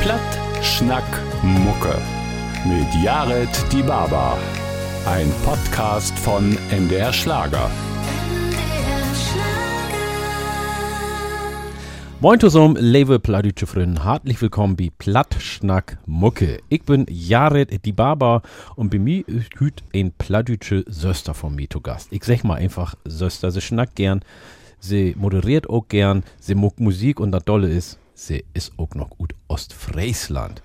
Platt, Schnack, Mucke. Mit Jared Die Baba. Ein Podcast von MDR Schlager. Moin zusammen, liebe plattdeutsche Freunde. Herzlich willkommen bei Platt, Schnack, Mucke. Ich bin Jared Die Baba und bei mir ist heute ein plattdeutsche Söster von mir zu Gast. Ich sag mal einfach Söster. Sie schnackt gern, sie moderiert auch gern, sie muckt Musik und das Dolle ist, sie ist auch noch gut Ostfriesland.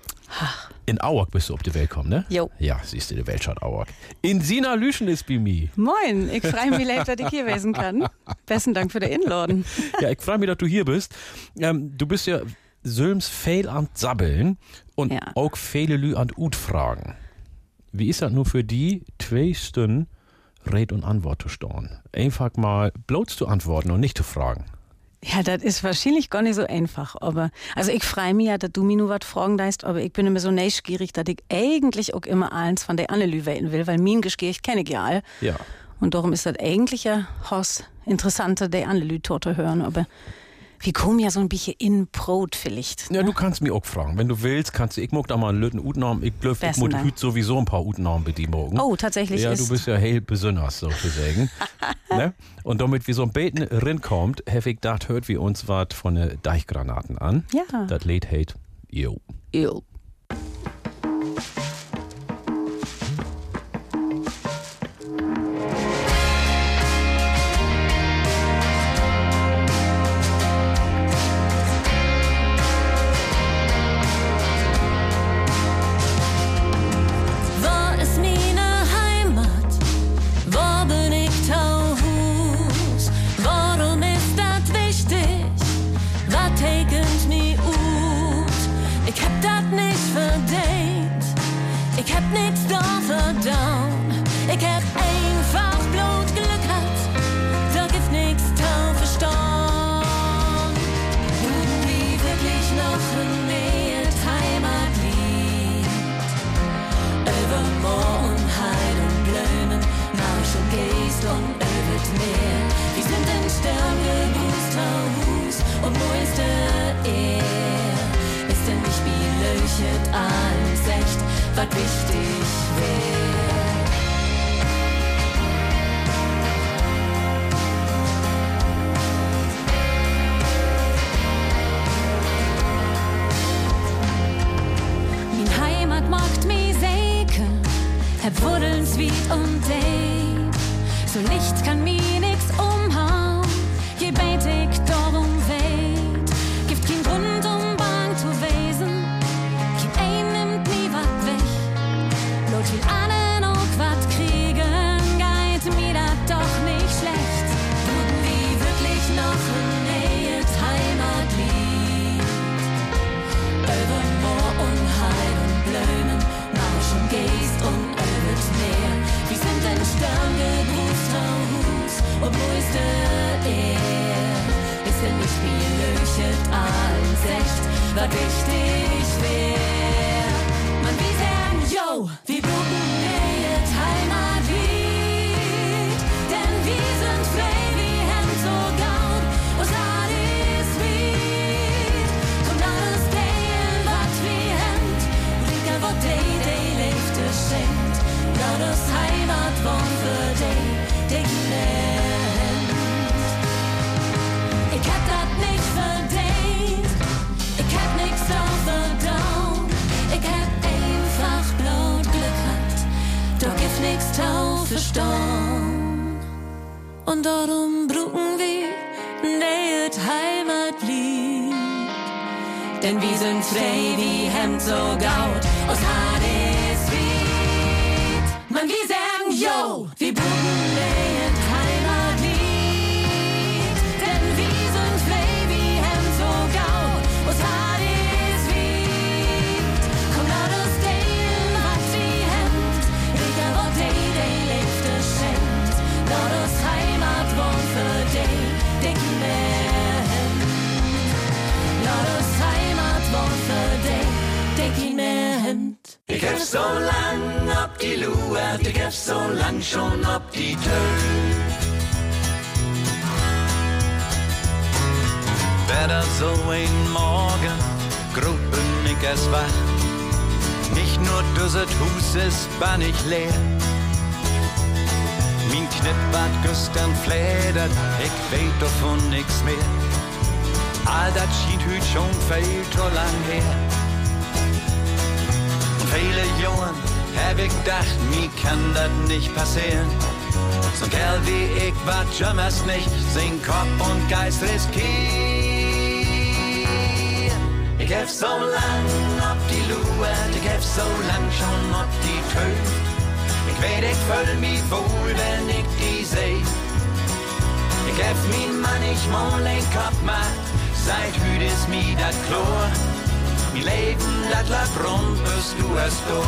In Auerk bist du auf die Welt gekommen, ne? Jo. Ja, siehst du, die Weltstadt Auerk. In Sina Lüschen ist bei mir. Moin, ich freue mich, leid, dass ich hier gewesen kann. Besten Dank für den Inladen. Ja, ich freue mich, dass du hier bist. Ähm, du bist ja Sölms fehl an Sabbeln und Ja. auch viele Lü an Ut fragen. Wie ist das nur für die zwei Stunden Red und Antwort zu stehen? Einfach mal bloß zu antworten und nicht zu fragen. Ja, das ist wahrscheinlich gar nicht so einfach. Aber, also ich freue mich ja, dass du mir nur was fragen darfst, aber ich bin immer so neugierig, dass ich eigentlich auch immer eins von der Annelü weten will, weil mein Gespräch kenne ich ja all. Ja. Und darum ist das eigentlich ja Haus interessanter, der Annelü Torte hören. Aber wir kommen ja so ein bisschen in Brot vielleicht. Ja, du kannst mich auch fragen. Wenn du willst, kannst du, ich mag da mal einen Lütten Utnamen. Ich glaube, ich muss heute sowieso ein paar Utnamen morgen. Oh, tatsächlich Ja, du bist ja hell besonders, so zu sagen. ne? Und damit wir so ein Beten rinkommt, habe ich gedacht, hört wir uns was von den Deichgranaten an. Ja. Das Lied heißt Jo. Jo. Was wichtig wär? Min Heimat macht mi säker, hab Wurdelns wie und Dave. So Licht kann echt, was wichtig wär? Man, wir sagen, yo, verstauen. Und darum brucken wir, nähet Heimat liegt. Denn wir sind frei wie Hemd so gaut aus Hardeswied. Man, wir sagen, yo, wir bluten nähet Ich hab so lang ab die Luert, ich hab so lang schon ab die. Wer da so ein Morgen, Gruppen, ich es wach. Nicht nur dusset Hus ist bannig leer. Min Knippert gestern flädert, ich weet davon nix mehr. All das schien hüt schon viel zu lang her. Viele Jahre hab ich gedacht, mir kann das nicht passieren. So ein Kerl wie ich war jammers nicht, sing Kopf und Geist riskiert. Ich hab so lang ob die Lue, ich hab so lang schon ob die Töft. Ich weet, ich fühl mich wohl, wenn ich die seh. Ich hab mein Mann ich mal Kopf macht, seit hüt ist mi dat Chlor. Mi Leben, dat rund, bis du es durch.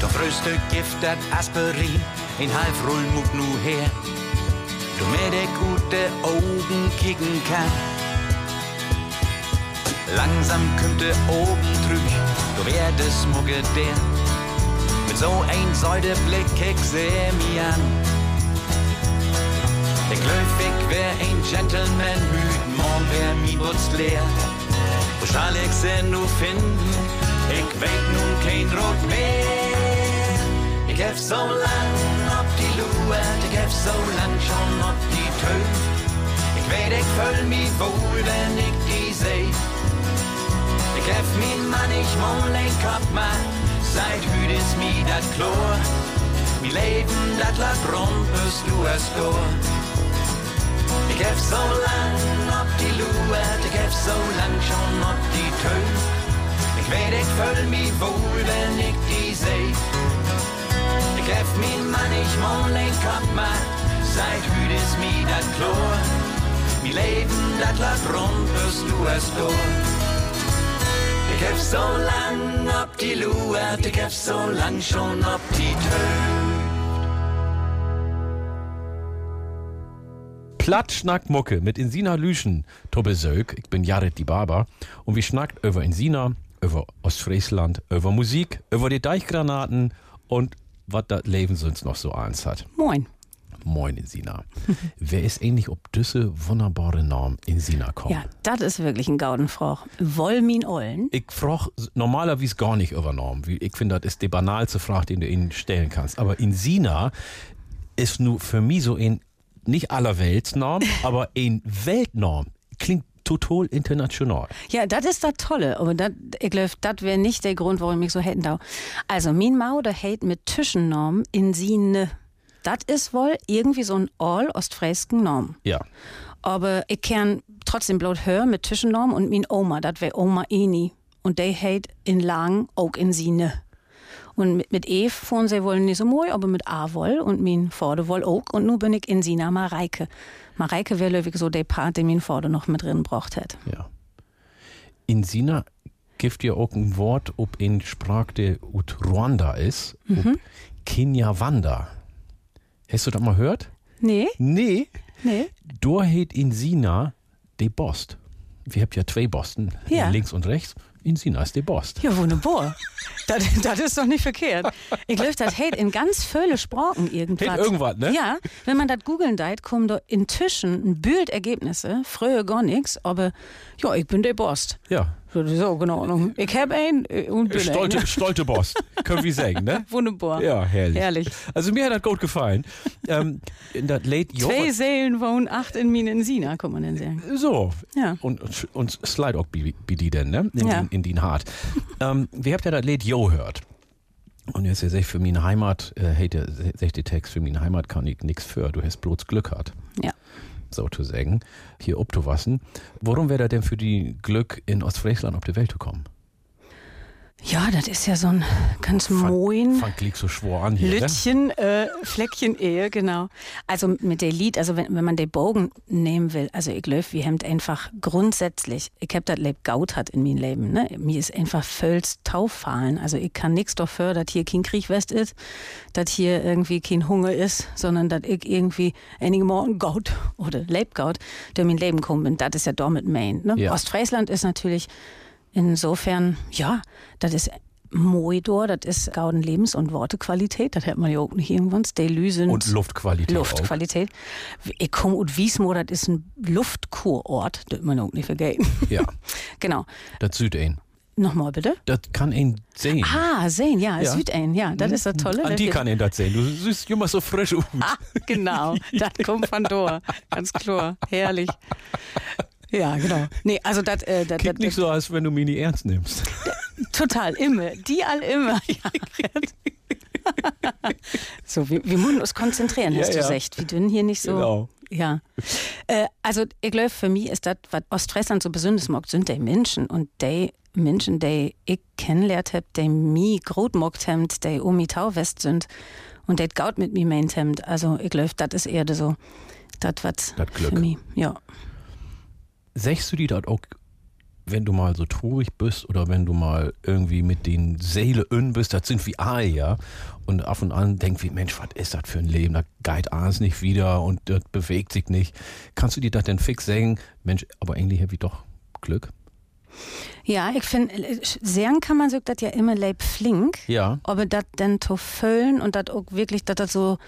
Doch Frühstück Gift, dat Aspirin, in Rull mut nu her. Du mit de gute Augen kicken kann. Langsam de oben drüch, du werdest mugge der. So ein Säudeblick ich seh mi an. Ich glaub, ich wär ein Gentleman, hüt morgen wär mi Butz leer. Wo schall ich sie nu finden? Ich weet nun kein Rot mehr. Ich hab so lang ob die Lue, ich hab so lang schon ob die Töf. Ich weet, ich fühl mich wohl, wenn ich die seh. Ich hab min Mann, ich mal ein Kopf macht, seit hüt ist mi dat Chlor. Mi Leben, dat lag rund, bis du es durch. Ich hab so lang ob die Lue, ich hab so lang schon ob die Töf. Ich weet, ich fühl mich wohl, wenn ich die seh. Ich hab min Mann, ich mal ein Kopf macht, seit hüt ist mi dat Chlor. Mi Leben, dat lag rund, bis du Ich hab so lang ob die Lue, ich hab so lang schon ob die Töf. Plattschnack Mucke mit Insina Lüschen, Tobbe Söck, ich bin Jared die Barber und wir schnackt über Insina, über Ostfriesland, über Musik, über die Deichgranaten und was das Leben sonst noch so eins hat. Moin. Moin Insina. Wer ist eigentlich ob düsse wunderbare Namen Insina kommen? Ja, das ist wirklich ein Gaudenfrauch. Wollmin Ollen. Ich frage normalerweise gar nicht über wie- Ich finde, das ist die banalste Frage, die du ihnen stellen kannst. Aber Insina ist nur für mich so ein, nicht allerweltsnorm, aber ein Weltnorm. Klingt total international. Ja, das ist das Tolle. Aber dat, ich glaube, das wäre nicht der Grund, warum ich so hätten da. Also, min Mau, der hält mit Tischennorm in sie ne. Das ist wohl irgendwie so ein all-ostfriesken Norm. Ja. Aber ich kann trotzdem bloß hören mit Tischennorm und min Oma, das wäre Oma Eni. Und der hält in Lang auch in sie ne. Und mit, mit E fuhren sie wohl nicht so moi, aber mit A wohl und min Vorde wohl auch. Und nun bin ich in Sina Mareike. Mareike wäre wirklich so der Part, den min Vorde noch mit drin braucht hätte. Ja. Insina gibt ja auch ein Wort, ob in Sprache der ut Ruanda ist, ob Kinyawanda. Hast du das mal gehört? Nee, Nee. nee. Da hat Insina de Bost. Wir haben ja zwei Bosten, Ja. links und rechts. Insina ist de Bost. Ja, wunderbar. das, das ist doch nicht verkehrt. Ich glaube, das hält in ganz viele Sprachen irgendwas. Hält irgendwas, ne? Ja, wenn man das googeln deit, kommen da inzwischen ein Bild Ergebnisse, früher gar nichts, aber ja, ich bin der Bost. Ja. In Ordnung. Ich hab einen äh, und bin Stolte, ein. stolte Bost, können wir sagen, ne? Wunderbar. Ja, herrlich. Herrlich. Also mir hat das gut gefallen. ähm, in das Late Zwei Seelen wohnen, acht in Minen Sina, kann man denn sagen. So. Ja. Und, und Slide auch die denn, ne? In, Ja. in, in den Hart. ähm, wir habt ja das Lied Jo hört. Und jetzt ist für meine Heimat, äh, hey, der, der Text, für meine Heimat kann ich nix für, du hast bloß Glück hat. Ja. So zu sagen. Hier obzuwassen. Warum wäre er denn für die Glück in Ostfriesland auf die Welt gekommen? Ja, das ist ja so ein ganz moin. Fang liegt so schwor an hier? Lütchen, äh, Fleckchen Ehe, genau. Also mit der Lied, also wenn, wenn man den Bogen nehmen will, also ich glaube, wir haben einfach grundsätzlich, ich hab das Leben gaut hat in meinem Leben, ne? Mir ist einfach völlig tauffallen. Also ich kann nichts dafür, dass hier kein Krieg west ist, dass hier irgendwie kein Hunger ist, sondern dass ich irgendwie einige Morgen gaut oder Lebgaut durch mein Leben kommen bin. Das ist ja damit Main. Ne? Ja. Ostfriesland ist natürlich insofern, ja, das ist Moidor, das ist gauden Lebens- und Wortequalität, das hat man ja auch nicht irgendwann. Die Lüsen. Und Luftqualität. Luftqualität. Ich komme aus Wiesmo, das ist ein Luftkurort, das man auch nicht vergessen. Auch. Ja, genau. das Südein. Nochmal bitte. Das kann ihn sehen. Ah, sehen, ja, Ja. Südein, ja, das ist das Tolle. An die kann ihn das sehen. Du siehst immer so frisch aus. Ah, genau, das kommt von da. Ganz klar, herrlich. Ja, genau. Nee, also das, äh, das, Klingt nicht so, als wenn du mich nicht ernst nimmst. total immer, die all immer. Ja. so, wir, wir müssen uns konzentrieren, hast Ja, du ja. gesagt. Wir dünn hier nicht so. Genau. Ja. Äh, also, ich glaube, für mich ist das, was Ostfriesland so besonders mag, sind die Menschen. Und die Menschen, die ich kennengelernt habe, die mich groß gemacht haben, die um mich Tauwest sind und die gaut mit mir meint haben. Also, ich glaube, das ist eher so, das, was für mich, ja. Sechst du die dort auch, wenn du mal so traurig bist oder wenn du mal irgendwie mit den Seele in bist, das sind wie Aal, ja? Und ab und an denk wie, Mensch, was ist das für ein Leben? Da geht Aals nicht wieder und das bewegt sich nicht. Kannst du dir das denn fix sagen, Mensch, aber eigentlich habe ich doch Glück? Ja, ich finde, sehr kann man sagt das ja immer leib flink. Ja. Aber das dann zu füllen und das auch wirklich, dass das so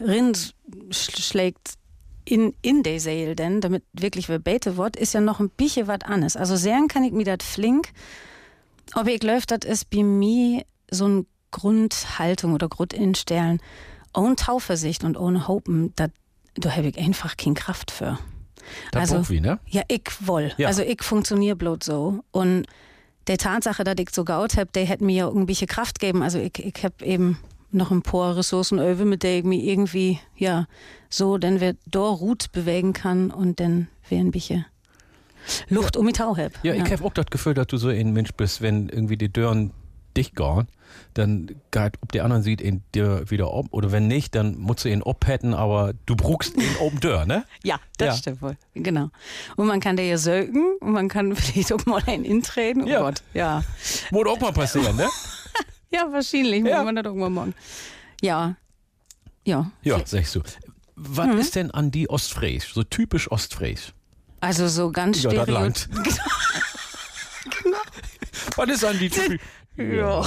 rin sch- schlägt in, in der Seele denn, damit wirklich verbete wird, ist ja noch ein bisschen was anderes. Also sehr kann ich mir das flink, aber ich glaube, das ist bei mir so eine Grundhaltung oder Grundinstellen, ohne Tauversicht und ohne Hopen, da habe ich einfach keine Kraft für. Das Also- wie, ne? Ja, ich woll. Ja. Also ich funktioniere bloß so. Und der Tatsache, dass ich so gaut hab, der hätte mir ja irgendwelche Kraft geben. Also ich, ich hab eben noch ein paar Ressourcen über, mit der ich mich irgendwie, ja, so, dann wir da Rut bewegen kann und dann wir ein bisschen Luft um mich Tau hab. Ja, ich habe auch das Gefühl, dass du so ein Mensch bist, wenn irgendwie die Dörren dicht gehen, dann geht, ob der anderen sieht, ihn dir wieder ob, oder wenn nicht, dann musst du ihn obhätten, aber du bruchst ihn oben Dörr, ne? Ja, das Ja. stimmt wohl. Genau. Und man kann da ja sögen und man kann vielleicht auch mal ein intreten. Oh Ja. Gott, ja. Muss auch mal passieren, ne? Ja, wahrscheinlich. Ja. Ja. Man das irgendwann morgen. Ja. Ja. Ja, sagst du. Was Mhm. ist denn an die Ostfriesisch, so typisch Ostfriesisch? Also so ganz Ja, das stereo- langt. Was ist an die typisch? Ja.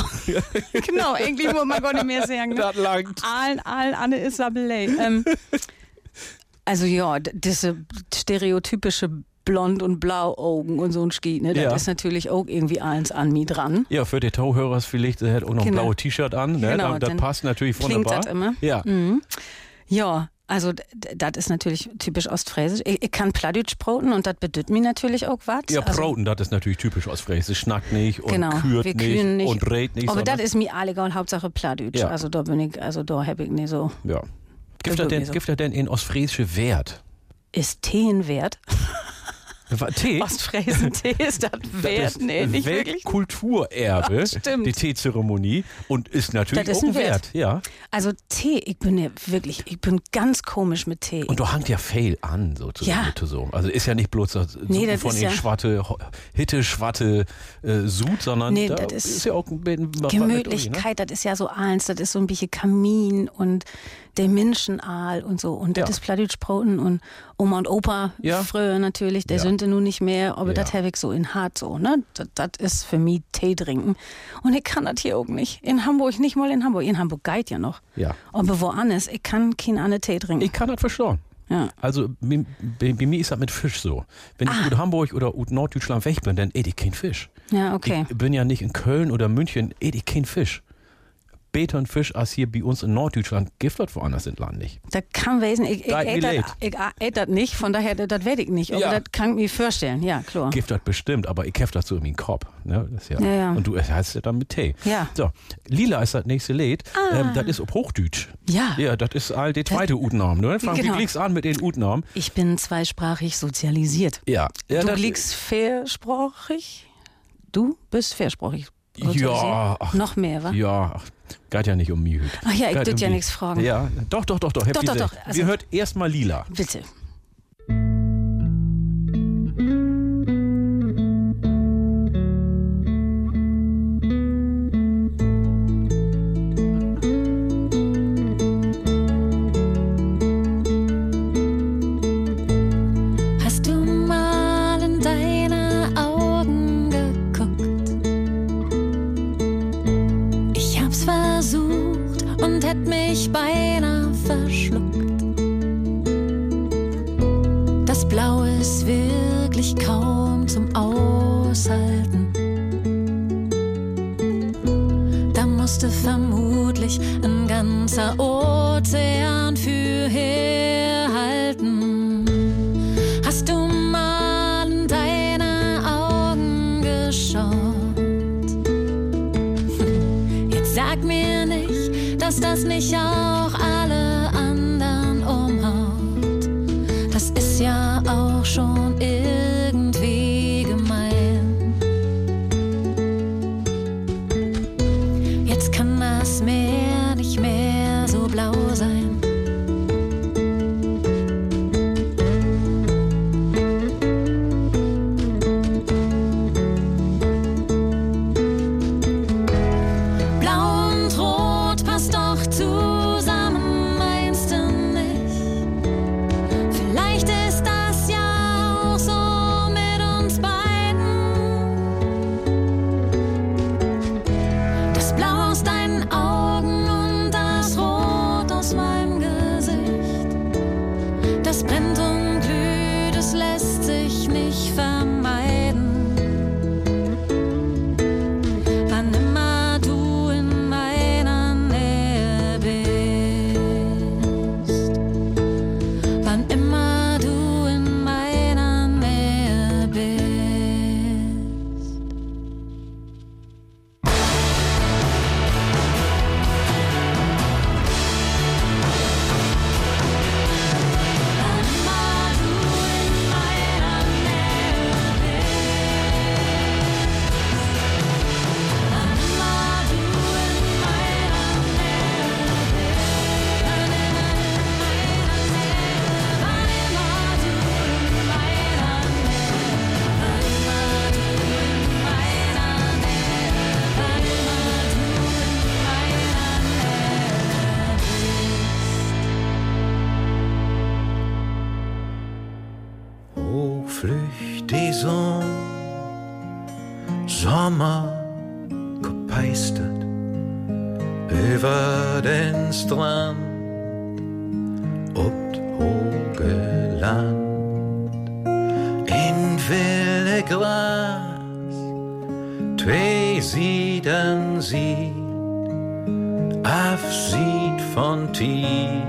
genau, eigentlich muss man gar nicht mehr sagen. Ne? Das langt. Allen, allen, Anne Isabelle. Ähm, also ja, diese stereotypische Blond- und Blauaugen und so ein Ski, ne? Das Ja. ist natürlich auch irgendwie eins an mir dran. Ja, für die Tauhörer vielleicht, der hat auch noch ein Genau. blaues T-Shirt an, ne? Genau, das, passt natürlich klingt wunderbar. das immer. Ja. Mhm. Ja, also das ist natürlich typisch ostfriesisch. Ich, ich kann Plattdeutsch broten und das bedeutet mir natürlich auch was. Ja, also, Proten, das ist natürlich typisch Ostfriesisch. Schnackt nicht und Genau, kürt nicht, nicht. und rät nicht. Aber das ist mir alle egal, Hauptsache Plattdeutsch. Ja. Also da bin ich, also da habe ich nicht so. Ja. Gibt er denn, so. denn in Ostfriesische Wert? Ist Tee ein Wert? Tee? Ostfriesen-Tee ist das wert? Das nee, nicht wirklich. Weltkulturerbe, Ja, stimmt. die Teezeremonie und ist natürlich Das ist auch ein Wert. Wert. Ja. Also Tee, ich bin ja wirklich, ich bin ganz komisch mit Tee. Und du hangt ja Fail an, sozusagen. Ja. So. Also ist ja nicht bloß das Nee, das von den ja- Schwatte, Hitte, Schwatte, äh, Sud, sondern Nee, da das ist, ist ja auch ein bisschen mit Gemütlichkeit, das ist ja so eins, das ist so ein bisschen Kamin und der Menschenaal und so. Und das Ja. ist Plattdeutschbroten und Oma und Opa Ja. früher natürlich, der Ja. sind nun nicht mehr, aber das habe ich so in hart so, ne? Das, das ist für mich Tee trinken. Und ich kann das hier auch nicht. In Hamburg, nicht mal in Hamburg. In Hamburg geht ja noch. Ja. Aber woanders, ich kann keinen anderen Tee trinken. Ich kann das verstehen. ja. Also bei, bei, mir ist das mit Fisch so. Wenn Ah. ich aus Hamburg oder aus Norddeutschland weg bin, dann esse ich kein Fisch. ja, okay. Ich bin ja nicht in Köln oder München, esse ich kein Fisch. Beter Fisch als hier bei uns in Norddeutschland das woanders im Land nicht. Das kann wesen, ich, ich, Leid ät mir dat- leid. ich ät das nicht, von daher, das werde ich nicht. Aber Ja. das kann ich mir vorstellen, ja, klar. Das bestimmt, aber ich heft das so in meinen Kopf. Ne? Das ja, Ja, ja. Und du heißt ja dann mit Tee. Ja. So, Lila ist das nächste Lied. Ähm, das ist auf Hochdeutsch. Ja. Ja, das ist all die zweite Utnamen. Ne? Fang, Genau. Wie klickst an mit den Utnamen? Ich bin zweisprachig sozialisiert. Ja. ja du liegst viersprachig? Du bist viersprachig. Ja, ach, Noch mehr, wa? Ja, ach, geht ja nicht um mich. Ach ja, ich dürft ja nichts fragen. Ja, doch, doch, doch, doch. hab Doch, ich doch, doch, also- Wir hört erstmal Lila. Bitte. Sommer gepeistet über den Strand, ob hoge Land, in wilde Gras, zwei Sieden sieht, Abschied von Tiet,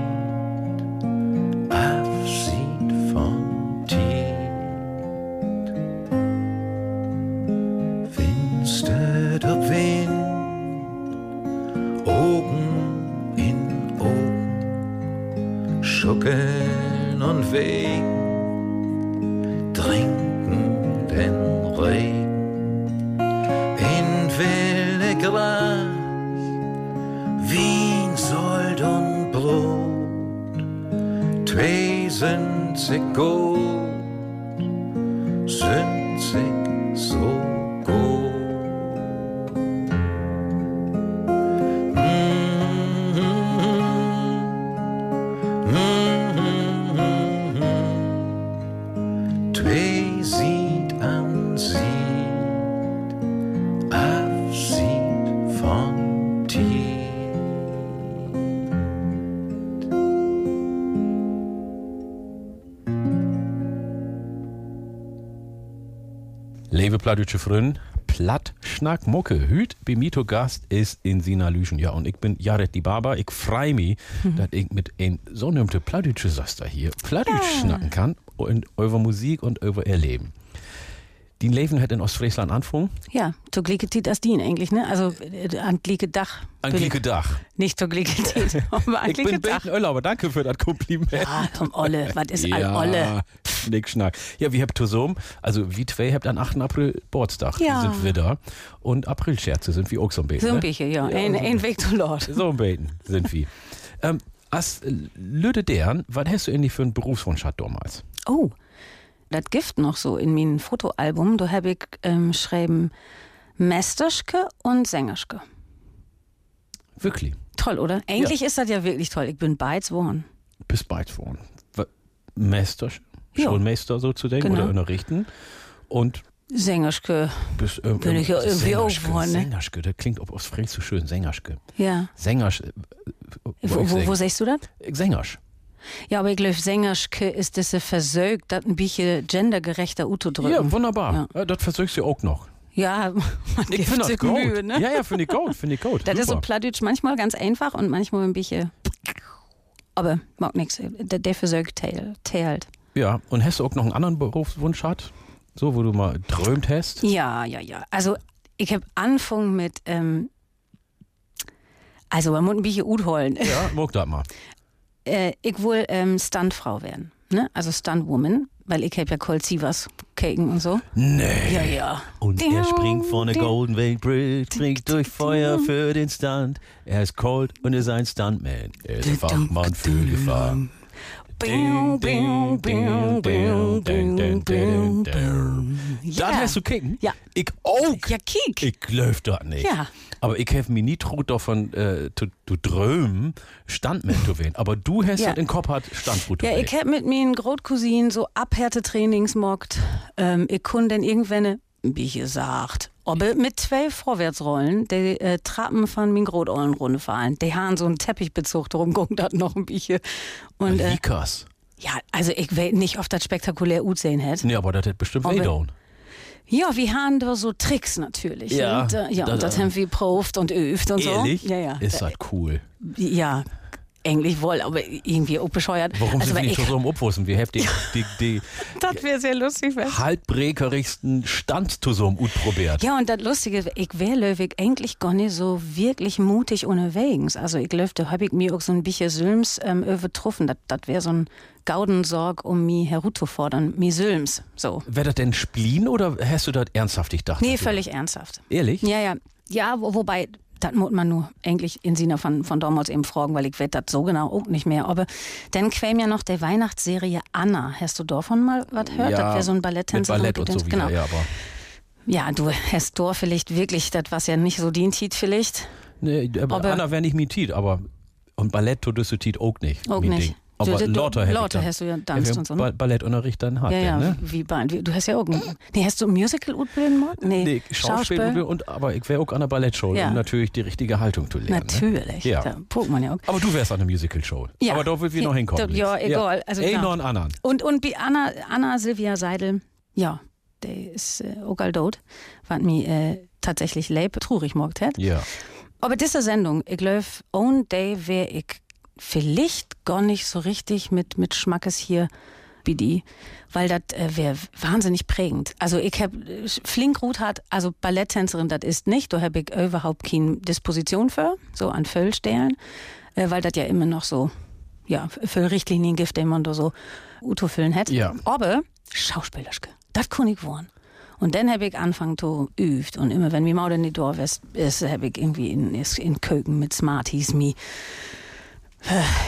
Plattdeutsche Freunde, Platt Schnack Mucke. Hüt bei Mito Gast ist in Sina Lüschen. Ja, und ich bin Jared die Barber. Ich freu mich, dass ich mit ein so nümmte plattdeutsche Söster hier plattdeutsch schnacken kann und über Musik und über ihr Leben. Die Leben hat in Ostfriesland angefangen. Ja, zur Glicket das dien eigentlich, ne? Also äh, an Glieke Dach. An Glieke Dach. Nicht zur Glicket, aber an Ich bin Dach. Beten Urlauber. Danke für das Kompliment. Ah, komm, Olle, was ist all Olle? Nick Schnack. Ja, wir habt zusammen, also wie zwei habt am 8. April Geburtstag. Ja. Sind wir da. Und Aprilscherze sind wir auch so ein bisschen. So ein ne? bisschen, ja. Ein, ein Weg zu Lord. So ein Beten sind wir. ähm, as Lüde deren, was hast du eigentlich für einen Berufswunsch hat damals? Oh, das Gift noch so in meinem Fotoalbum. Da habe ich ähm, schreiben Mesterschke und Sängerschke. Wirklich. Toll, oder? Eigentlich ist das ja wirklich toll. Ich bin beides geworden. Bis bald worden. Ja. Schulmeister so zu denken Genau. oder unterrichten. Und Sängerschke. Bist, äh, Bin ich ja äh, irgendwie auch geworden, ne? Sängerschke, das klingt auf Fränkst so schön. Sängerschke. Ja. Sängersch. äh, Wo, wo, wo sagst du das? Sängersch. Ja, aber ich glaube, Sängerschke ist das versögt, das ein bisschen gendergerechter Uto drücken. Ja, wunderbar. Ja. Ja. das versuchst du auch noch. Ja, man Ich gibt sich gut. Mühe, ne? Ja, ja, finde ich gut, finde ich gut. Das ist so Super. Plattdeutsch manchmal ganz einfach und manchmal ein bisschen. Aber mag nichts. Der, der versögt teilt. teilt. Ja, und hast du auch noch einen anderen Berufswunsch hat? So, wo du mal träumt hast? Ja, ja, ja. Also, ich habe angefangen mit. Ähm, also, man muss ein bisschen Ut holen. Ja, mag das mal. Äh, ich will ähm, Stuntfrau werden. Ne? Also Stuntwoman, weil ich habe ja Cold Sievers Keken und so. Nee. Ja, ja. Und er springt von der Golden Gate Bridge, springt durch Feuer für den Stunt. Er ist cold und ist ein Stuntman. Er ist Fachmann für Gefahr. Bing, bing, bing, bing, bing, bing, bing. Das hast du kicken? Ja. Ich auch. Ja, kiek. Ich glaub das nicht. Ja. Aber ich habe mir nie traut davon äh, zu, zu drömen, Standman zu werden. Aber du hast Ja. ja. den Kopf hat Standfoto. Ja, ich hab mit meinen Großcousinen so Abhärtetrainings mockt. Ähm, ich konnte dann irgendwann, wie gesagt, aber mit zwei Vorwärtsrollen, die äh, Trappen von meinen Großollen runde fahren. Die haben so einen Teppichbezug, darum ging das noch ein bisschen. Und äh, Likas. ja, also ich weiß nicht, ob das spektakulär gut sehen hätte. Nee, aber das hat bestimmt weh down. Ja, wir haben da so Tricks natürlich. Ja, und, äh, ja, das- und das haben wir probt und übt und Ehrlich? so. Ja, ja. Ist das cool. Ja, eigentlich wohl, aber irgendwie auch bescheuert. Warum also, sind nicht ich, so am Obwussen? Wir haben die, die, die Das wäre sehr lustig. wär's. haltbrekerigsten Stand zu so einem Ut probiert. Ja, und das Lustige, ich wäre Löwig eigentlich gar nicht so wirklich mutig unterwegs. Also ich glaube, da habe ich mir auch so ein bisschen Sülms ähm, übertroffen. Das, das wäre so ein Gaudensorg, um mich heruzufordern. Mi Sülms, so. Wäre das denn Spleen oder hast du das ernsthaft gedacht? Nee, völlig ernsthaft. Ehrlich? Ja, ja. Ja, wo, wobei, das muss man nur eigentlich in Sina von, von damals eben fragen, weil ich weiß das so genau auch nicht mehr. Aber dann quäm ja noch der Weihnachtsserie Anna. Hast du davon mal was gehört? das wäre so ein Balletttänzer. Ballett und so wieder, genau. ja, aber. Ja, du hast da vielleicht wirklich, das was ja nicht so dient Tiet vielleicht. Nee, aber, Aber- Anna wäre nicht mein Tiet, aber. Und Ballett tust du Tiet auch nicht. Auch nicht. Ding. Aber Du- du- lauter hätte lauter hast du ja tanzt wir und so, ne? Ba- Ballettunterricht dann hat, Ja, ja, ne? wie bei, du hast ja auch, nee, hast du Musical utbilden gemacht? Nee, Nee, Schauspiel, und, aber ich wäre auch an der Ballettshow, Ja. um natürlich die richtige Haltung zu lernen. Ne? Natürlich, Ja. da guckt man ja auch. Aber du wärst an der Musical-Show. Ja. Aber da will wir noch hinkommen. da- ja, egal, also Ey, noch einen anderen. Und, und wie Anna, Anna Silvia Seidel, ja, der ist äh, auch all tot, was mir äh, tatsächlich leib traurig gemacht hat. Ja. Aber diese Sendung, ich glaube, on day wäre ich vielleicht gar nicht so richtig mit, mit Schmackes hier wie die, weil das äh, wäre wahnsinnig prägend. Also ich hab äh, flink hat, also Balletttänzerin das ist nicht, da habe ich überhaupt keine Disposition für, so an Füllstellen, äh, weil das ja immer noch so, ja, für Richtlinien gibt, den man da so Uto füllen hat. Ja. Aber Schauspielerske, das kann ich wohnen. Und dann habe ich angefangen zu übt und immer wenn mir Maud in die Dorf ist, habe ich irgendwie in, in Köken mit Smarties mi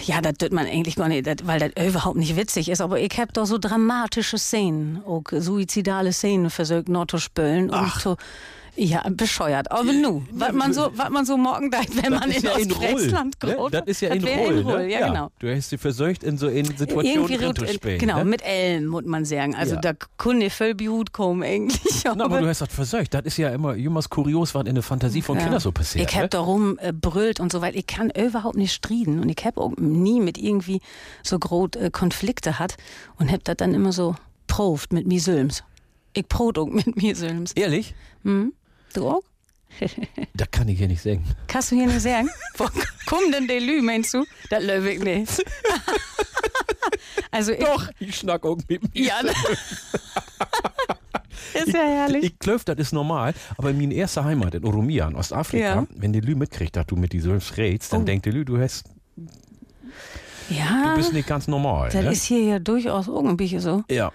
ja, das tut man eigentlich gar nicht, dat, weil das überhaupt nicht witzig ist. Aber ich hab doch so dramatische Szenen, auch suizidale Szenen versucht noch zu spülen und zu, ja, bescheuert. Aber nu, was man so, was man so morgen denkt, wenn man in Ostfriesland ne? groß Das ist ja in wär Roll. Roll, ne? ja, genau. Du hast sie verseucht in so in Situationen drin zu spielen. Genau, ne? mit Ellen, muss man sagen. Also Ja. da kunne voll Blut kommen eigentlich. Na, aber du hast das verseucht. Das ist ja immer jemals kurios, was in der Fantasie von Kindern so passiert. Ich hab ne? darum äh, brüllt und so, weil ich kann überhaupt nicht striden und ich hab auch nie mit irgendwie so groß äh, Konflikte hat und hab das dann immer so proft mit mir Sülms. Ich prot auch mit mir Sülms. Ehrlich? Du auch? Das kann ich hier nicht sagen. Kannst du hier nicht sagen? Wo kommen denn die Lü, meinst du? Das löwe ich nicht. also ich, ich schnack auch mit mir. Ja, ne? ist ja herrlich. Ich glaube, das ist normal, aber in meiner ersten Heimat in Oromia in Ostafrika, Ja. wenn die Lü mitkriegt, dass du mit die Sölfs redst, dann Oh. denkt die Lü, du, hast, ja, du bist nicht ganz normal. das ne? ist hier ja durchaus irgendwie so. ja.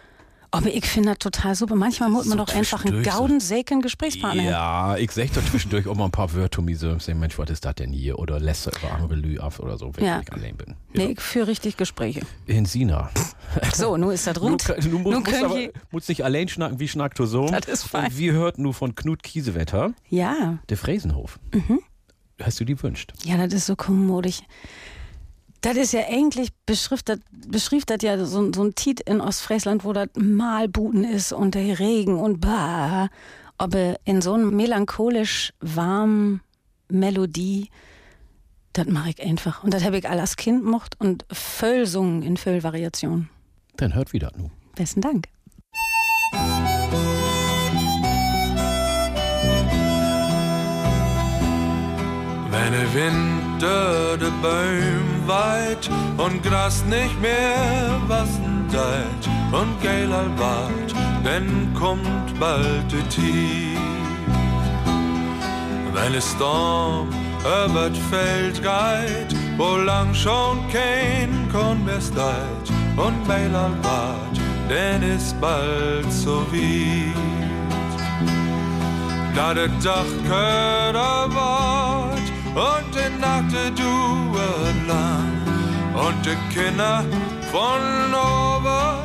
Aber ich finde das total super. Manchmal muss man So doch einfach einen gaudensäken Gesprächspartner haben. Ja, ich sag da zwischendurch auch mal ein paar Wörter mir so, sag, Mensch, was ist das denn hier? Oder lässt er über andere Lü ab oder so, wenn Ja. ich allein bin. Nee, ich führe richtig Gespräche. In Sina. So, nun ist das Du, gut. kann- du musst, Nun musst, aber, musst nicht allein schnacken, wie schnackt du so. Das ist fein. Und wir hörten nur von Knut Kiesewetter, Ja, der Fräsenhof. Mhm. Hast du die wünscht? ja, das ist so kommodig. Das ist ja eigentlich beschriftet, beschriftet ja so, so ein Tiet in Ostfriesland, wo das Malbuten ist und der Regen und bah. Aber in so einem melancholisch warmen Melodie, das mache ich einfach. Und das habe ich als Kind mocht und voll sungen in Variationen. Dann hört wieder nu. Besten Dank. Wenn der Winter de Bäum weit und Gras nicht mehr wassen deit und geil wart, dann kommt bald de Tief. Wenn es Storm über Feld geht, wo lang schon kein Korn mehr steit und Meilal wart, denn ist bald so weit. Da der Dachköder wart und die Nacht duert lang und die Kinder von oben,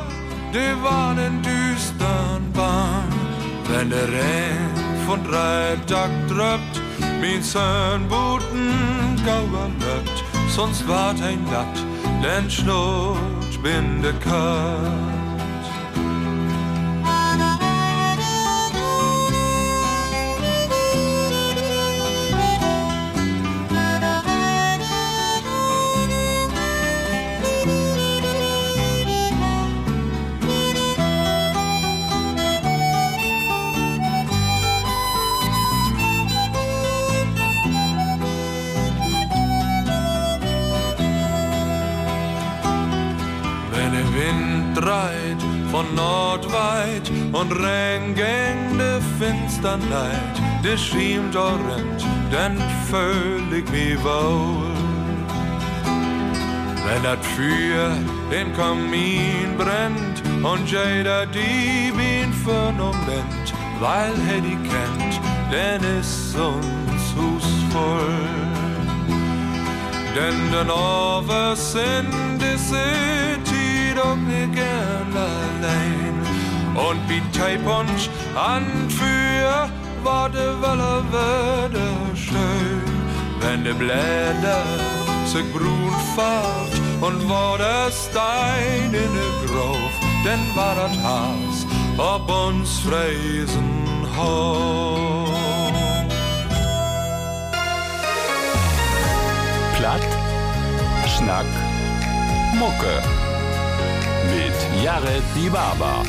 die waren in düstern Bahn. Wenn der Regen von drei Tag drückt, min Söhn Buten gauer löbt, sonst wart ein Natt, denn Schnut bin de Kurt. Dreit von Nordweit und Regen de finster Neid, de schiemt orrend, denn völlig wie wohl. Wenn dat Feuer den Kamin brennt und jeder die Wien vernommt, weil er die kennt, denn ist uns Hus voll. Denn den Overs in die City doch mir gern allein. Und wie Teipunsch an für war de Welle würde schön, wenn de Blätter sich brun färbt und war der Stein in de Grof, denn war das Haus ob uns hoch. Platt, Schnack, Mucke Jared Die Baba.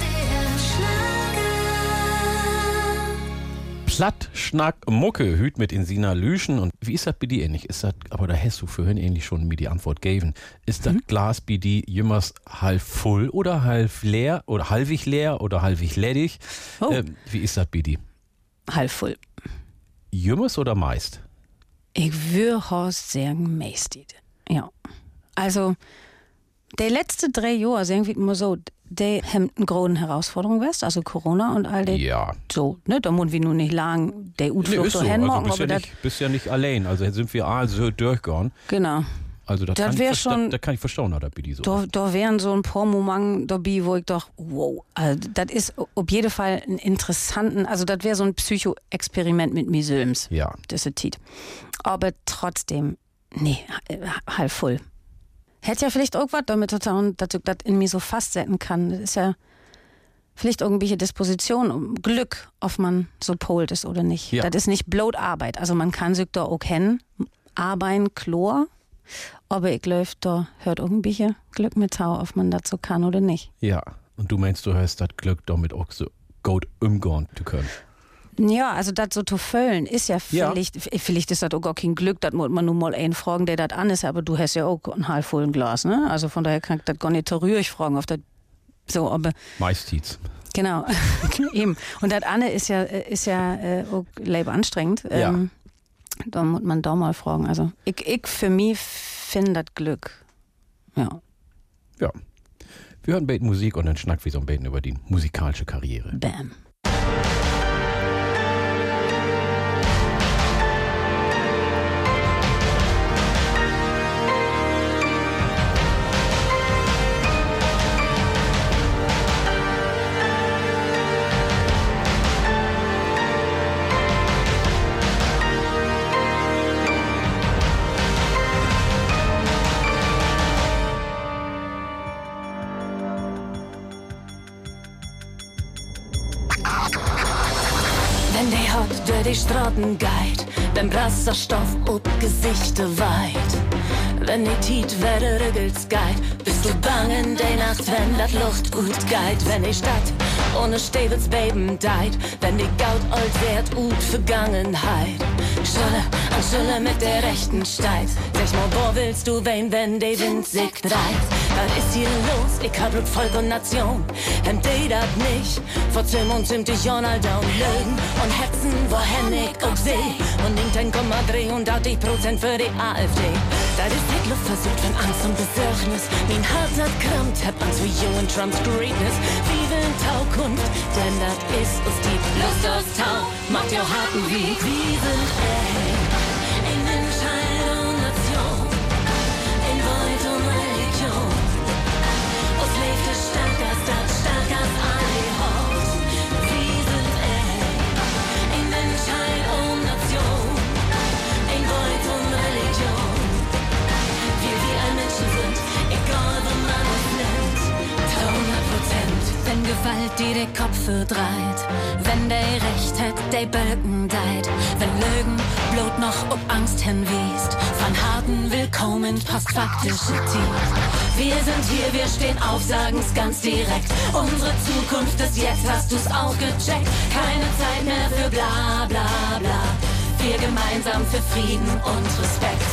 Platt, Schnack, Mucke, Hüt mit Insina Lüschen. Und wie ist das bei dir ähnlich? Ist das, aber da hast du vorhin ähnlich schon mir die Antwort gegeben. Ist das mhm. Glas bei dir jümmers halb voll oder halb leer oder halbig leer oder halbig ledig? Oh. Ähm, wie ist das bei dir? Halb voll. Jümmers oder meist? Ich würde sagen, meist. Ja. Also, die letzten drei Jahre, sagen wir mal so, die haben eine große Herausforderung west, also Corona und all das. Ja. So, ne, da muss wir nur nicht lang der Utflucht nee, so. dahin also bist, ja nicht, bist ja nicht allein, also sind wir also durchgegangen. Genau. Also das, das wäre schon, da, kann ich verstauen, da bin ich so. Da, da wären so ein paar Momente dabei, wo ich doch, wow, also das ist auf jeden Fall ein interessanten, also das wäre so ein Psycho-Experiment mit mir selbst. Ja. Das ist Tit. Aber trotzdem, nee, halb voll. Hätte ja vielleicht auch was damit zu tun, dass ich das in mir so festsetzen kann. Das ist ja vielleicht irgendwelche Disposition, um Glück, ob man so polt ist oder nicht. Ja. Das ist nicht bloß Arbeit. Also man kann sich da auch kennen, arbeiten, Chlor. Aber ich glaube, da hört irgendwelche Glück mit Tau, ob man das so kann oder nicht. Ja, und du meinst, du hast das Glück damit auch so gut umgehen zu können. Ja, also das so zu füllen ist ja vielleicht, ja. vielleicht ist das auch gar kein Glück, das muss man nur mal einen fragen, der das an ist, aber du hast ja auch ein halb vollen Glas, ne? Also von daher kann ich das gar nicht rührig fragen, auf das so, aber. Meistens. Genau, eben. Und das Anne ist ja, ist ja äh, auch leib anstrengend. Ja. Ähm, da muss man da mal fragen. Also ich, ich für mich finde das Glück. Ja. Ja. Wir hören Beten Musik und dann schnackt wie so ein Beten über die musikalische Karriere. Bam. Die Straßen geit, dem Brasserstoff ob Gesichte weit. Wenn die Tiet werde regels geit, bist du bangen de Nacht, wenn dat Luft gut geit, wenn die Stadt ohne Stevens Beben deit, wenn die Gaut old wert ut Vergangenheit. Schülle an Schülle mit der rechten Steit, mal, wo willst du wen, wenn de Wind sich dreht? Was ist hier los? Ich hab Blut, Volk und Nation, hem de dat nicht, vor Zim und Zim dich Jonal down lögen und hetzen, wohin ich auch seh, und und 80 Prozent für die AfD. Das ist die Luft versucht von Angst und Besorgnis, mein Herz hat krammt, hab Angst wie you and Trumps Greatness, wie will Taukunft, denn das ist uns die Lust aus Tau, macht ihr harten Weg, wir sind ey, Gewalt dir den Kopf verdreht, wenn der Recht hat, der Bölken deit, wenn Lügen Blut noch ob Angst hinwiest, von harten Willkommen postfaktische Tief. Wir sind hier, wir stehen auf, sagen's ganz direkt. Unsere Zukunft ist jetzt, hast du's auch gecheckt. Keine Zeit mehr für bla bla bla. Wir gemeinsam für Frieden und Respekt.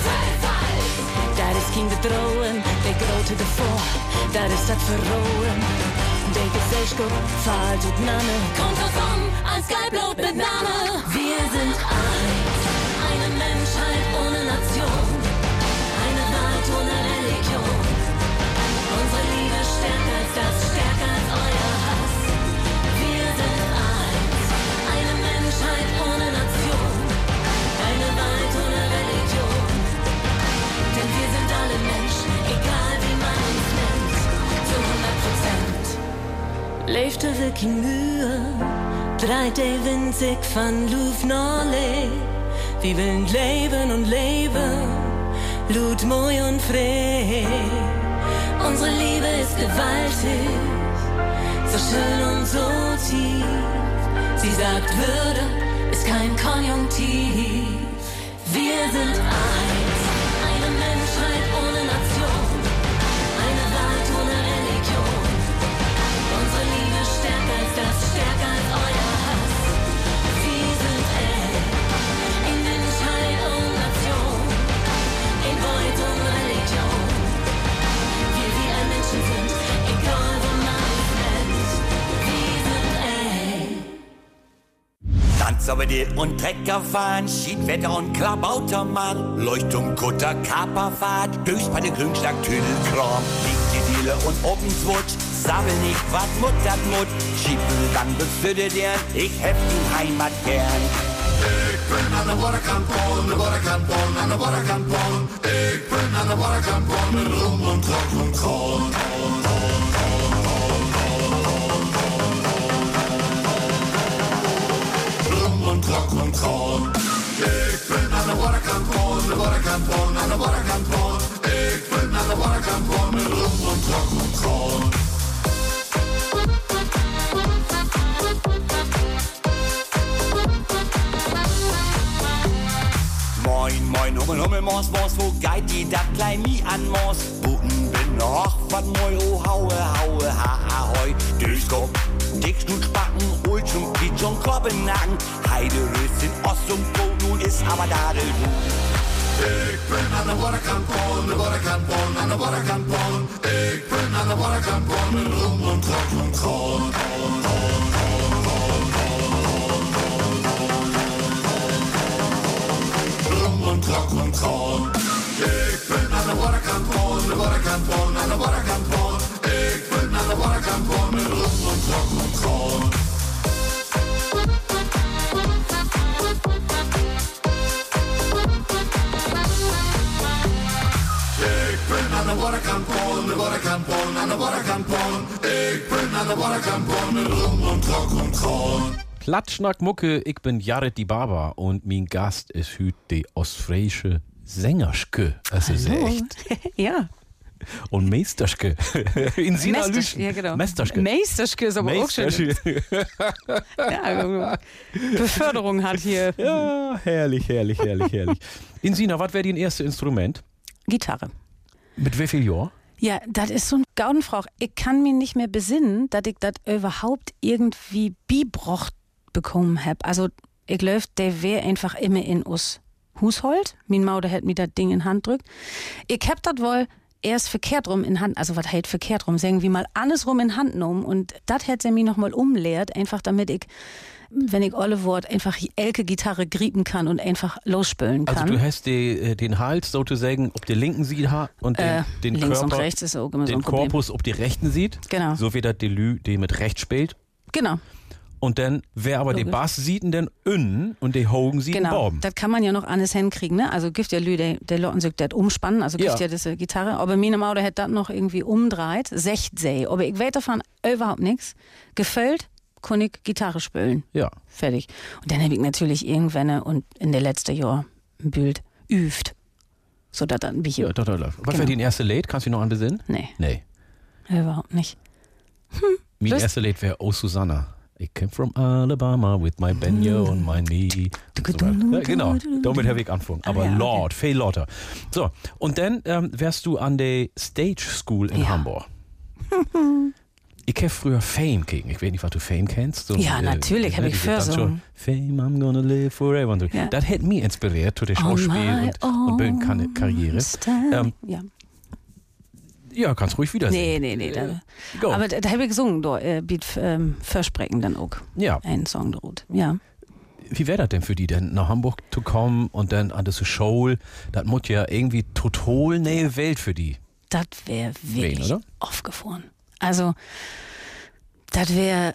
Dat is geen bedrohen, de grote ervoor. Dat is dat verrohen. De gezelschap fahrt und Nanne. Kommt davon, als Geilblut mit Name. Wir sind eins. Leefte wirklich Mühe, dreit der Wind sich von Luft noch Wir wollen leben und leben, Lut, Moi und frei. Unsere Liebe ist gewaltig, so schön und so tief. Sie sagt, Würde ist kein Konjunktiv. Wir sind eins, Tanz über die und Trecker fahren, Schiedwetter und Klabautermann, Leuchtturm, Kutter, Kaperfahrt, der Grünschlag, Tüdelkram, Diele und Openswutsch, sabbel nicht, wat Mut dat Mut, schieben dann befürde der, ich hab die Heimat gern. Ik ben aan de waterkant Polen, de waterkant Polen, aan de waterkant Polen. Ik ben aan de waterkant Polen met rum en drank en kolen. Kolen. Ik ben aan de waterkant Polen, de waterkant Polen, aan de waterkant Polen. Ik ben aan de waterkant Polen met rum en drank en kolen. Moin, moin, Hummel, Hummel, Mors, Mors, wo geht die dat klein nie an Mors? Buten bin noch, wat moi, oh, haue, haue, ha, ahoi, Durchkopf, Dickschnut, Spacken, Ultschum, Kitschum, Korbennagen, Heide, Röschen, Ost und Bo, nun ist aber Dadel, du. Ik ben aan de waterkant Polen, de waterkant Polen, aan de waterkant Polen. Ik ben aan de waterkant Polen met rum en drank en kolen. Rum en drank en kolen. Ik ben aan de waterkant Polen, de waterkant Polen, aan de waterkant Polen. Ik ben aan de waterkant Polen met rum en drank en de waterkant Polen, de waterkant Polen, aan de waterkant Polen. Ik ben aan de waterkant Polen met rum en drank en kolen. Klatschnack Mucke, ich bin Jared die Barber und mein Gast ist hüt die ostfriesische Sängerschke. Es ist echt. ja. Und Meisterschke. In Sina Meistersch- Lüschen. Ja, genau. Meisterschke. Meisterschke ist aber auch schön. Meisterschke. Ja, also Beförderung hat hier Ja, herrlich, herrlich, herrlich, herrlich. In Sina, was wäre dein erstes Instrument? Gitarre. Mit wie viel Jahr? Ja, das ist so ein Gaudenfrauch. Ich kann mich nicht mehr besinnen, dass ich das überhaupt irgendwie bibrocht bekommen hab. Also, ich glaube, der wär einfach immer in us Hushold. Mein Mauder hat mir das Ding in Hand drückt. Ich hab das wohl erst verkehrt rum in Hand, also was halt verkehrt rum, sagen wir mal andersrum in Hand genommen und das hätte sie mir nochmal umlehrt, einfach damit ich, wenn ich alle Wort einfach elke Gitarre griepen kann und einfach losspülen kann. Also du hast die, äh, den Hals sozusagen ob der linken Sieht und den, Äh, den links Körper, und rechts ist auch immer so den ein Problem. Korpus ob die rechten sieht. Genau. So wie das Delü, die mit rechts spielt. Genau. Und dann, wer aber den Logisch. Bass sieht, dann innen und die Hogen sieht Genau, Baum. das kann man ja noch alles hinkriegen, ne? Also gibt ja Lü, der, der Lotten sich das umspannen, also gibt Ja. ja, diese Gitarre, aber meine Mauder hat das noch irgendwie umdreht, secht sei, aber ich weiß davon überhaupt nichts. Gefällt, kann ich Gitarre spielen. Ja. Fertig. Und dann habe ich natürlich irgendwann und in der letzten Jahr ein Bild üft. So dass dann wie hier. ja da, da, da. Was Genau. wäre dein erste Lied? Kannst du dich noch an besinnen? Nee, Nee. überhaupt nicht. Mein Lust- erste Lied wäre Oh Susanna. I came from Alabama with my banjo on my knee. Und so ja, genau, damit habe ich angefangen. Aber Ah, ja, okay. Lord, viel lauter. So, und dann ähm, wärst du an der Stage School in Ja. Hamburg. ich habe früher Fame gegen. Ich weiß nicht, was du Fame kennst. So, Ja, natürlich, hab ne, ich dann so- Fame, I'm gonna live forever. Ja. Das hat mich inspiriert zu der Schauspiel und, und stand- Ähm, ja. Ja, kannst ruhig wieder Nee, singen. nee, nee. Da, Go. aber da, da habe ich gesungen, da, äh, Beat ähm, Versprechen dann auch. Ja. Einen Song droht. Ja. Wie wäre das denn für die denn, nach Hamburg zu kommen und dann an diese Show? Das muss ja irgendwie total neue Welt für die. Das wäre wirklich oder? aufgefahren. Also, das wäre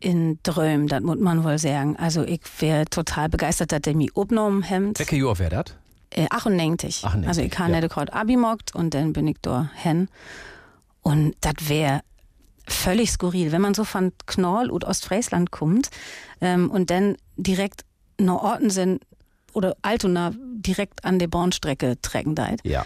in Dröm, das muss man wohl sagen. Also, ich wäre total begeistert, dass der mich abgenommen hat. Welche Jahr wäre das? Äh, 98. 98, Also, ich habe ja. gerade Abi gemacht und dann bin ich da hin. Und das wäre völlig skurril, wenn man so von Knoll und Ostfriesland kommt ähm, und dann direkt nach Orten sind oder Altona direkt an der Bahnstrecke trecken deit. Ja.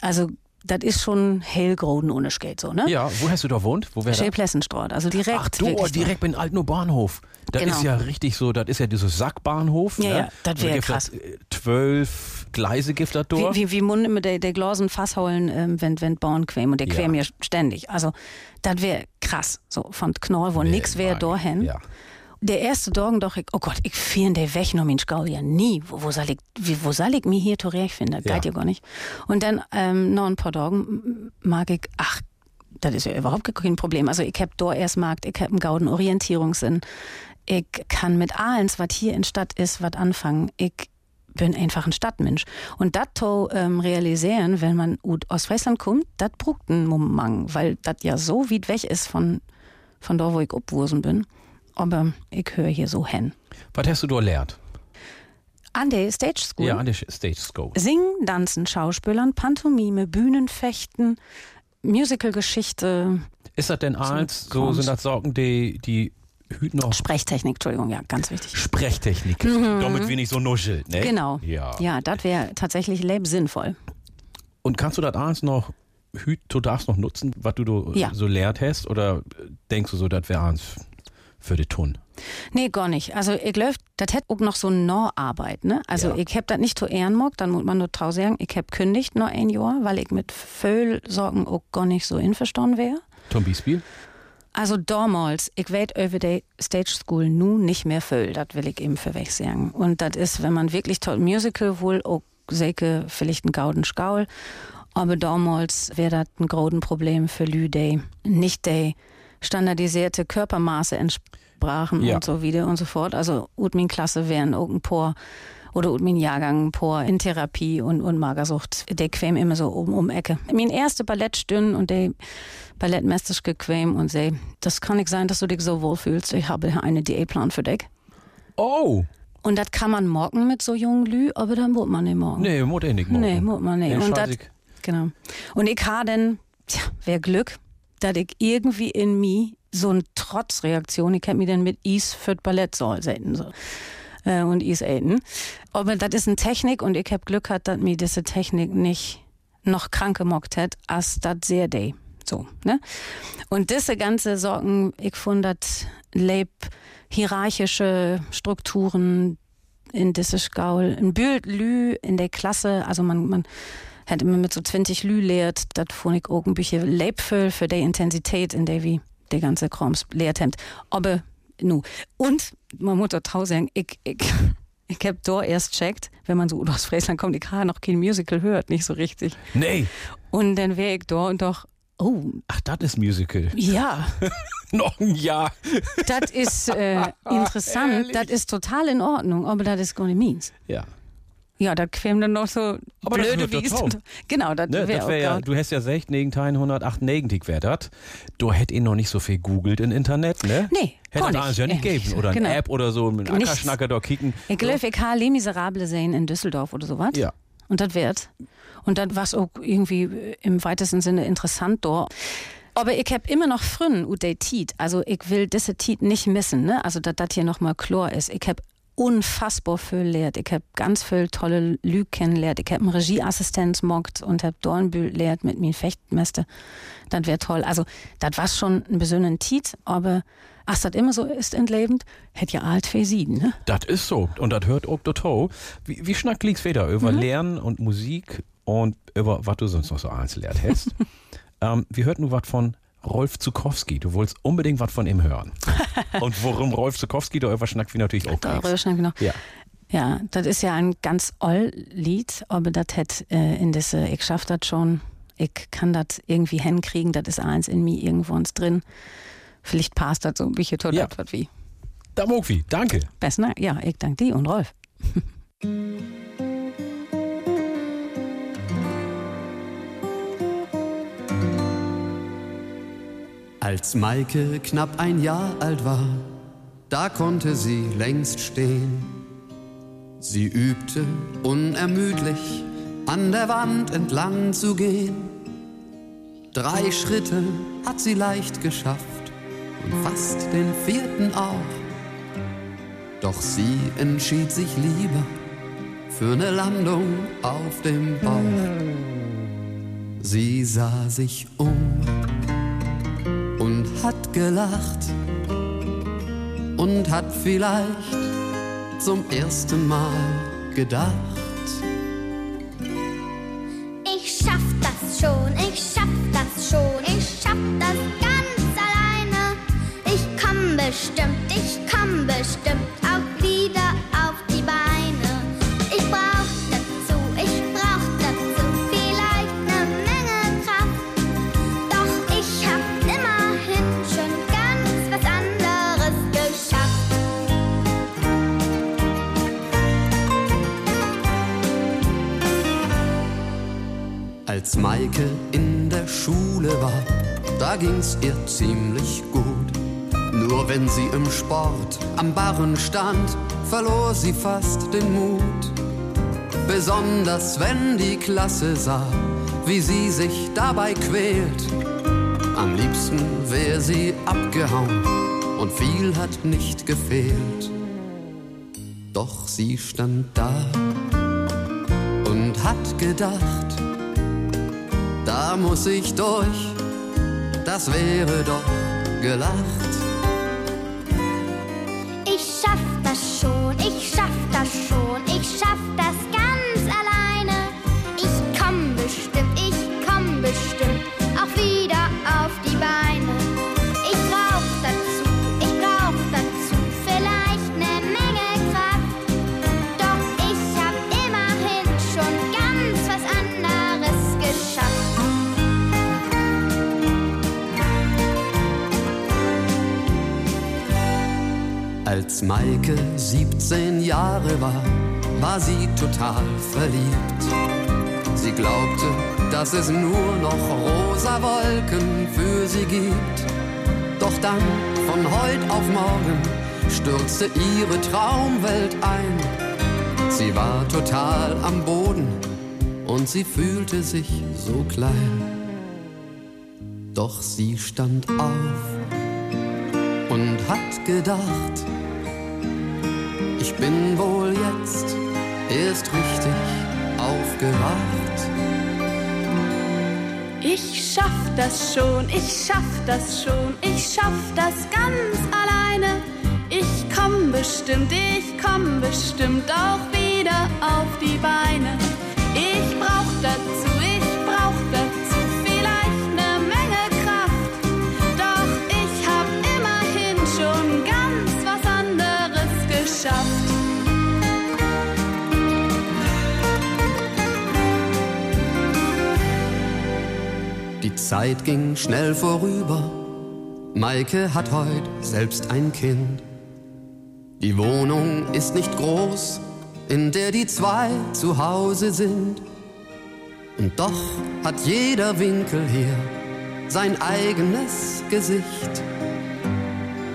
Also, das ist schon hellgroden ohne Geld so, ne? Ja, wo hast du da wohnt? Wo wäre das? Schäplessenstraat, also direkt. Ach du, wirklich direkt bei Altno Bahnhof. Das Genau. ist ja richtig so, das ist ja dieses Sackbahnhof. Ja, ne? ja, das wär Da gibt krass. äh, Zwölf Gleise gibt das Wie, dort. wie, wie Mund mit der, der Glasen Fassholen, ähm, wenn, wenn Bauern quämen und der Ja. quämen ja ständig. Also, das wäre krass, so von Knoll, wo nix wäre, dahin. Ja. Der erste Morgen doch, ich, oh Gott, ich fiel der weg, noch Mensch, ja nie. Wo, wo soll ich, wie, wo soll ich mich hier zurechtfinden? Das Ja. geht ja gar nicht. Und dann, ähm, noch ein paar Tagen mag ich, ach, das ist ja überhaupt kein Problem. Also ich hab da erst Markt, ich hab einen gauden Orientierungssinn. Ich kann mit allens, was hier in Stadt ist, was anfangen. Ich bin einfach ein Stadtmensch. Und das ähm, realisieren, wenn man ut aus Friesland kommt, das brucht einen Moment, weil das ja so weit weg ist von, von da, wo ich obwursen bin. Aber ich höre hier so hin. Was hast du da gelernt? An der Stage School. Ja, an der Stage School. Singen, Tanzen, Schauspielern, Pantomime, Bühnenfechten, Musicalgeschichte, Ist das denn eins, so sind das Sorgen, die, die hüten noch Sprechtechnik, Entschuldigung, ja, ganz wichtig. Sprechtechnik, damit wenig so nuschelt, ne? Mhm. Genau. Ja. Ja, das wäre tatsächlich lebsinnvoll. Und kannst du das eins noch, hüt, du darfst noch nutzen, was du Ja. so lehrt hast? Oder denkst du so, das wäre eins für die Tun? Nee, gar nicht. Also ich glaube, das hätte auch noch so Norarbeit, ne? Also Ja. ich hab das nicht zu Ehrenmock, dann muss man nur trau sagen, ich hab kündigt noch ein Jahr, weil ich mit Föhlsorgen auch gar nicht so einverstanden wäre. Tom Beispiel? Also damals, ich weiß über die Stage School nun nicht mehr viel, das will ich eben für weg sagen. Und das ist, wenn man wirklich toll Musical wohl auch säke vielleicht ein Gauden Skaul, aber damals wäre das ein großen Problem für Lü, nicht die standardisierte Körpermaße entsprachen Ja. und so wieder und so fort. Also ut min Klasse wären auch ein paar oder ut min Jahrgang ein paar in Therapie und, und Magersucht, der quäm immer so oben um Ecke. Mein erste Ballettstünden und der Ballettmeister gequäm und sei, das kann nicht sein, dass du dich so wohl fühlst. Ich habe eine Diätplan für dich. Oh! Und das kann man morgen mit so jungen Lü, aber dann muss man nicht morgen. Nee, muss ich nicht morgen. Nee, muss man nicht. Den Und dat, genau. Und ich habe dann, tja, wär Glück, dass ich irgendwie in mir so eine Trotzreaktion, ich hab mich dann mit Is für das Ballettsaal setzen, so. Äh, und Is eten. Aber das ist eine Technik und ich hab Glück gehabt, dass mir diese Technik nicht noch kranke mockt hat, als das sehr day. So, ne? Und diese ganze Sorgen, ich fand das leib hierarchische Strukturen in diese Gaul, ein Bild Lü in der Klasse, also man, man hat immer mit so 20 Lü lehrt, das fand ich auch ein bisschen für die Intensität, in der wie der ganze Krams lehrt hat. Aber, nu. Und, man muss auch sagen, ich, ich, ich hab da erst checkt, wenn man so aus Friesland kommt, ich habe noch kein Musical hört, nicht so richtig. Nee. Und dann wäre ich da und doch, oh, Ach, das ist Musical. ja, Noch ein Jahr. das ist äh, interessant, das ist total in Ordnung, aber das ist gar nicht meins. Ja. Ja, das käme dann noch so Aber blöde wird doch wie es toll. dann- Genau, das Ne, wäre wär ja, du hast ja 16, 198 wär das. Du hätt ihn noch nicht so viel googelt im Internet, ne? Nee, Hätte das alles ja nicht gegeben. Oder Genau. eine App oder so, mit Nichts. Ackerschnacker da kicken. Ich glaube, ich habe Les Miserables sehen in Düsseldorf oder sowas. Ja. Und das wird. Und das war auch irgendwie äh, im weitesten Sinne interessant dort. Aber ich hab immer noch Frünen und der Tiet. Also ich will diese Tiet nicht missen, ne? Also dass das hier nochmal Chlor ist. Ich hab unfassbar viel lehrt. Ich hab ganz viel tolle Lüg kennenlernt. Ich hab einen Regieassistenz mockt und hab Dornbühl lehrt mit mir Fechtmeister. Das wär toll. Also das war schon ein besonderen Tiet, aber ach, das immer so ist entlebend, hätt ja alt für ne? Das ist so. Und das hört auch Otto. Wie, wie schnackt liegt's wieder? Über Mhm. Lernen und Musik und über was du sonst noch so alles lehrt hast. ähm, wir hörten nur was von Rolf Zukowski. Du wolltest unbedingt was von ihm hören. und worum Rolf Zukowski da über schnackt, wie natürlich auch Darüber schnell genau. Ja. Ja, das ist ja ein ganz oll Lied, aber das hat äh, in diese, ich schaff das schon, ich kann das irgendwie hinkriegen, das ist eins in mir irgendwo uns drin. Vielleicht passt das so ein bisschen tot Ja. ja. wie. Da Mogwi, danke. Besser, ja, ich danke dir und Rolf. Als Maike knapp ein Jahr alt war, da konnte sie längst stehen. Sie übte unermüdlich, an der Wand entlang zu gehen. Drei Schritte hat sie leicht geschafft und fast den vierten auch. Doch sie entschied sich lieber für eine Landung auf dem Bauch. Sie sah sich um hat gelacht und hat vielleicht zum ersten Mal gedacht. Ich schaff das schon, ich schaff das schon, ich schaff das ganz alleine. Ich komm bestimmt, ich komm bestimmt Als Maike in der Schule war, da ging's ihr ziemlich gut. Nur wenn sie im Sport am Barren stand, verlor sie fast den Mut. Besonders wenn die Klasse sah, wie sie sich dabei quält. Am liebsten wär sie abgehauen und viel hat nicht gefehlt. Doch sie stand da und hat gedacht, da muss ich durch, das wäre doch gelacht. Ich schaff das schon, ich schaff das schon, ich schaff das ganz alleine. Ich komm bestimmt, ich komm bestimmt auch wieder Maike 17 Jahre war, war sie total verliebt. Sie glaubte, dass es nur noch rosa Wolken für sie gibt. Doch dann, von heut auf morgen, stürzte ihre Traumwelt ein. Sie war total am Boden und sie fühlte sich so klein. Doch sie stand auf und hat gedacht, ich bin wohl jetzt erst richtig aufgewacht. Ich schaff das schon, ich schaff das schon, ich schaff das ganz alleine. Ich komm bestimmt, ich komm bestimmt auch wieder auf die Beine. Ich brauch dazu, Zeit ging schnell vorüber. Maike hat heute selbst ein Kind. Die Wohnung ist nicht groß, in der die zwei zu Hause sind. Und doch hat jeder Winkel hier sein eigenes Gesicht.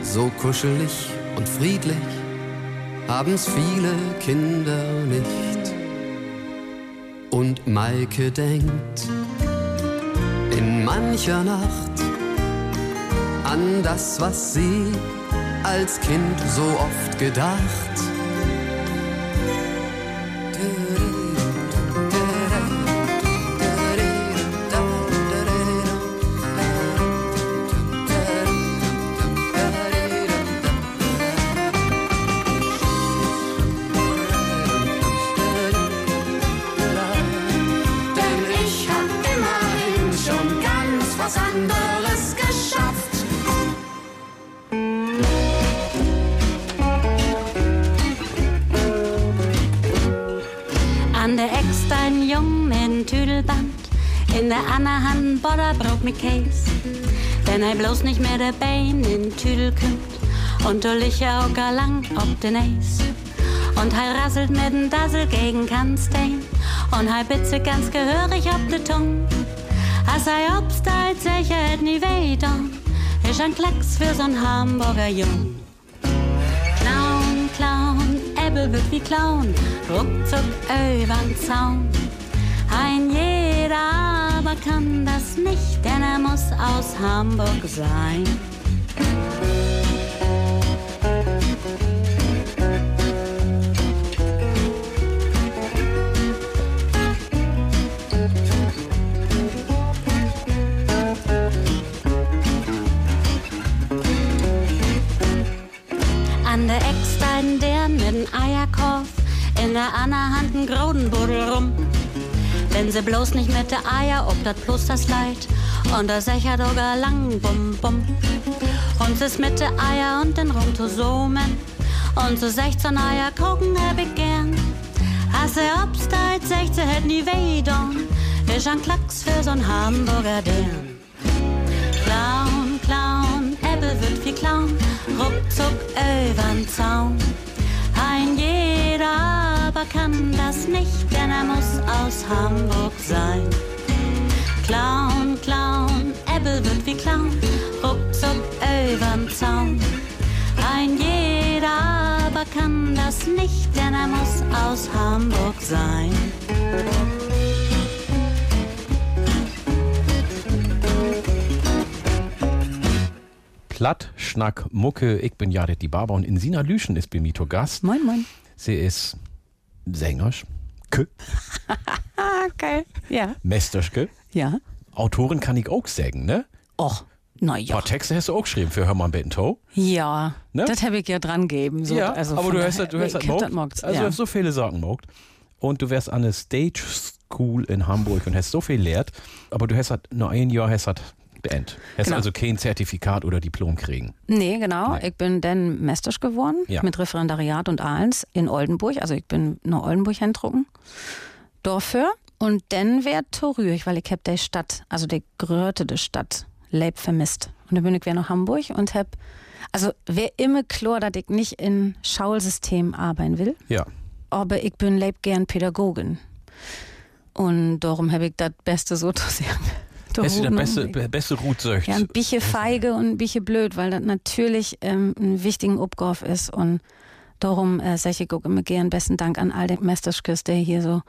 So kuschelig und friedlich haben's viele Kinder nicht. Und Maike denkt, in mancher Nacht an das, was sie als Kind so oft gedacht. Bloß nicht mehr der Bein in Tüdel kümmt und du licher auch gar lang ob den Eis. Und er rasselt mit dem Dassel gegen Kannstein und er bitze ganz gehörig ob de Tung. Als er obstalt, sicher hätt nie weh dann, ist ein Klecks für so'n Hamburger Jung. Clown, Clown, Ebbe wird wie Clown, ruckzuck übern Zaun. Ein jeder aber kann das nicht, denn er muss aus Hamburg sein. An der Eckstein der mit dem Eierkorb, in der anderen Hand ein Grodenbuddel rum. Wenn sie bloß nicht mit der Eier ob dat bloß das Leid und der Secher sogar lang bum bum. Und sie ist mit der Eier und den zoomen und so 16 Eier gucken hab ich gern. Als er obstalt, 16 hätt nie weh don, ist ein Klacks für so'n Hamburger Dern. Clown, Clown, Ebbe wird wie Clown, ruckzuck übern Zaun. Ein jeder aber kann das nicht, denn er muss aus Hamburg sein. Clown, Clown, Ebbe wird wie Clown, ruckzuck übern Zaun. Ein jeder aber kann das nicht, denn er muss aus Hamburg sein. Platt, Schnack, Mucke, ich bin Jared die Barber und Insina Lüschen ist bei mir zu Gast. Moin, moin. Sie ist Ah, geil. Ja. Mesterschke, Ja. Autorin kann ich auch sagen, ne? Och, na Ein ja. paar Texte hast du auch geschrieben für Hörmann Bento. Ja, Ne? das habe ich ja dran gegeben. So. ja, also aber du hast, du hast das mogt, Also du ja. hast so viele Sachen mogt. Und du wärst an der Stage School in Hamburg und hast so viel lehrt, aber du hast halt nur ein Jahr hast halt beendet. Hast Genau. also kein Zertifikat oder Diplom kriegen. Nee, genau. Nee. Ich bin dann Mestisch geworden Ja. mit Referendariat und Ahlens in Oldenburg. Also ich bin nach Oldenburg hindrucken. Dafür. Und dann wär Torüch, weil ich hab die Stadt, also die Gröte der Stadt, leib vermisst. Und dann bin ich wieder nach Hamburg und hab, also wär immer klar, dass ich nicht in Schaulsystem arbeiten will. Ja. aber ich bin leib gern Pädagogin. Und darum habe ich das Beste sozusagen. Hast du das beste, be- beste Route söcht? Ja, ein bisschen feige und ein bisschen blöd, weil das natürlich ähm, ein wichtigen Abgauf ist. Und darum äh, sage ich auch immer gern besten Dank an all den Mestersküs, der hier so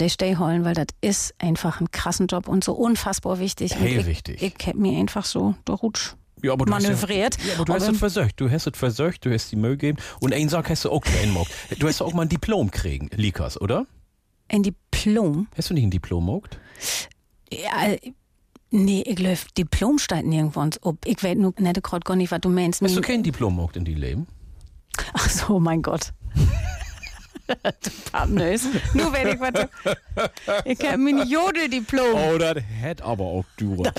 der Stehholen, weil das ist einfach ein krassen Job und so unfassbar wichtig. Hey, ich, wichtig. Ich hab mir einfach so der Rutsch Ja, aber du manövriert. Hast ja, ja, aber du hast Aber- es versöcht. Du hast es versöcht, du hast die Müll gegeben. Und einen Sack hast du auch klein mogt. Du hast auch mal ein Diplom kriegen, Likas, oder? Ein Diplom. Hast du nicht ein Diplom mogt? Ja, Nee, ich löf Diplom steht nirgendwo uns ob. Ich weiß nur nicht gerade gar nicht, was du meinst. Hast du kein Diplom gemacht in die Leben? Ach so, mein Gott. du Pappnös. Nur wenn ich was. Ich hab mein Jodeldiplom. Oh, das hätte aber auch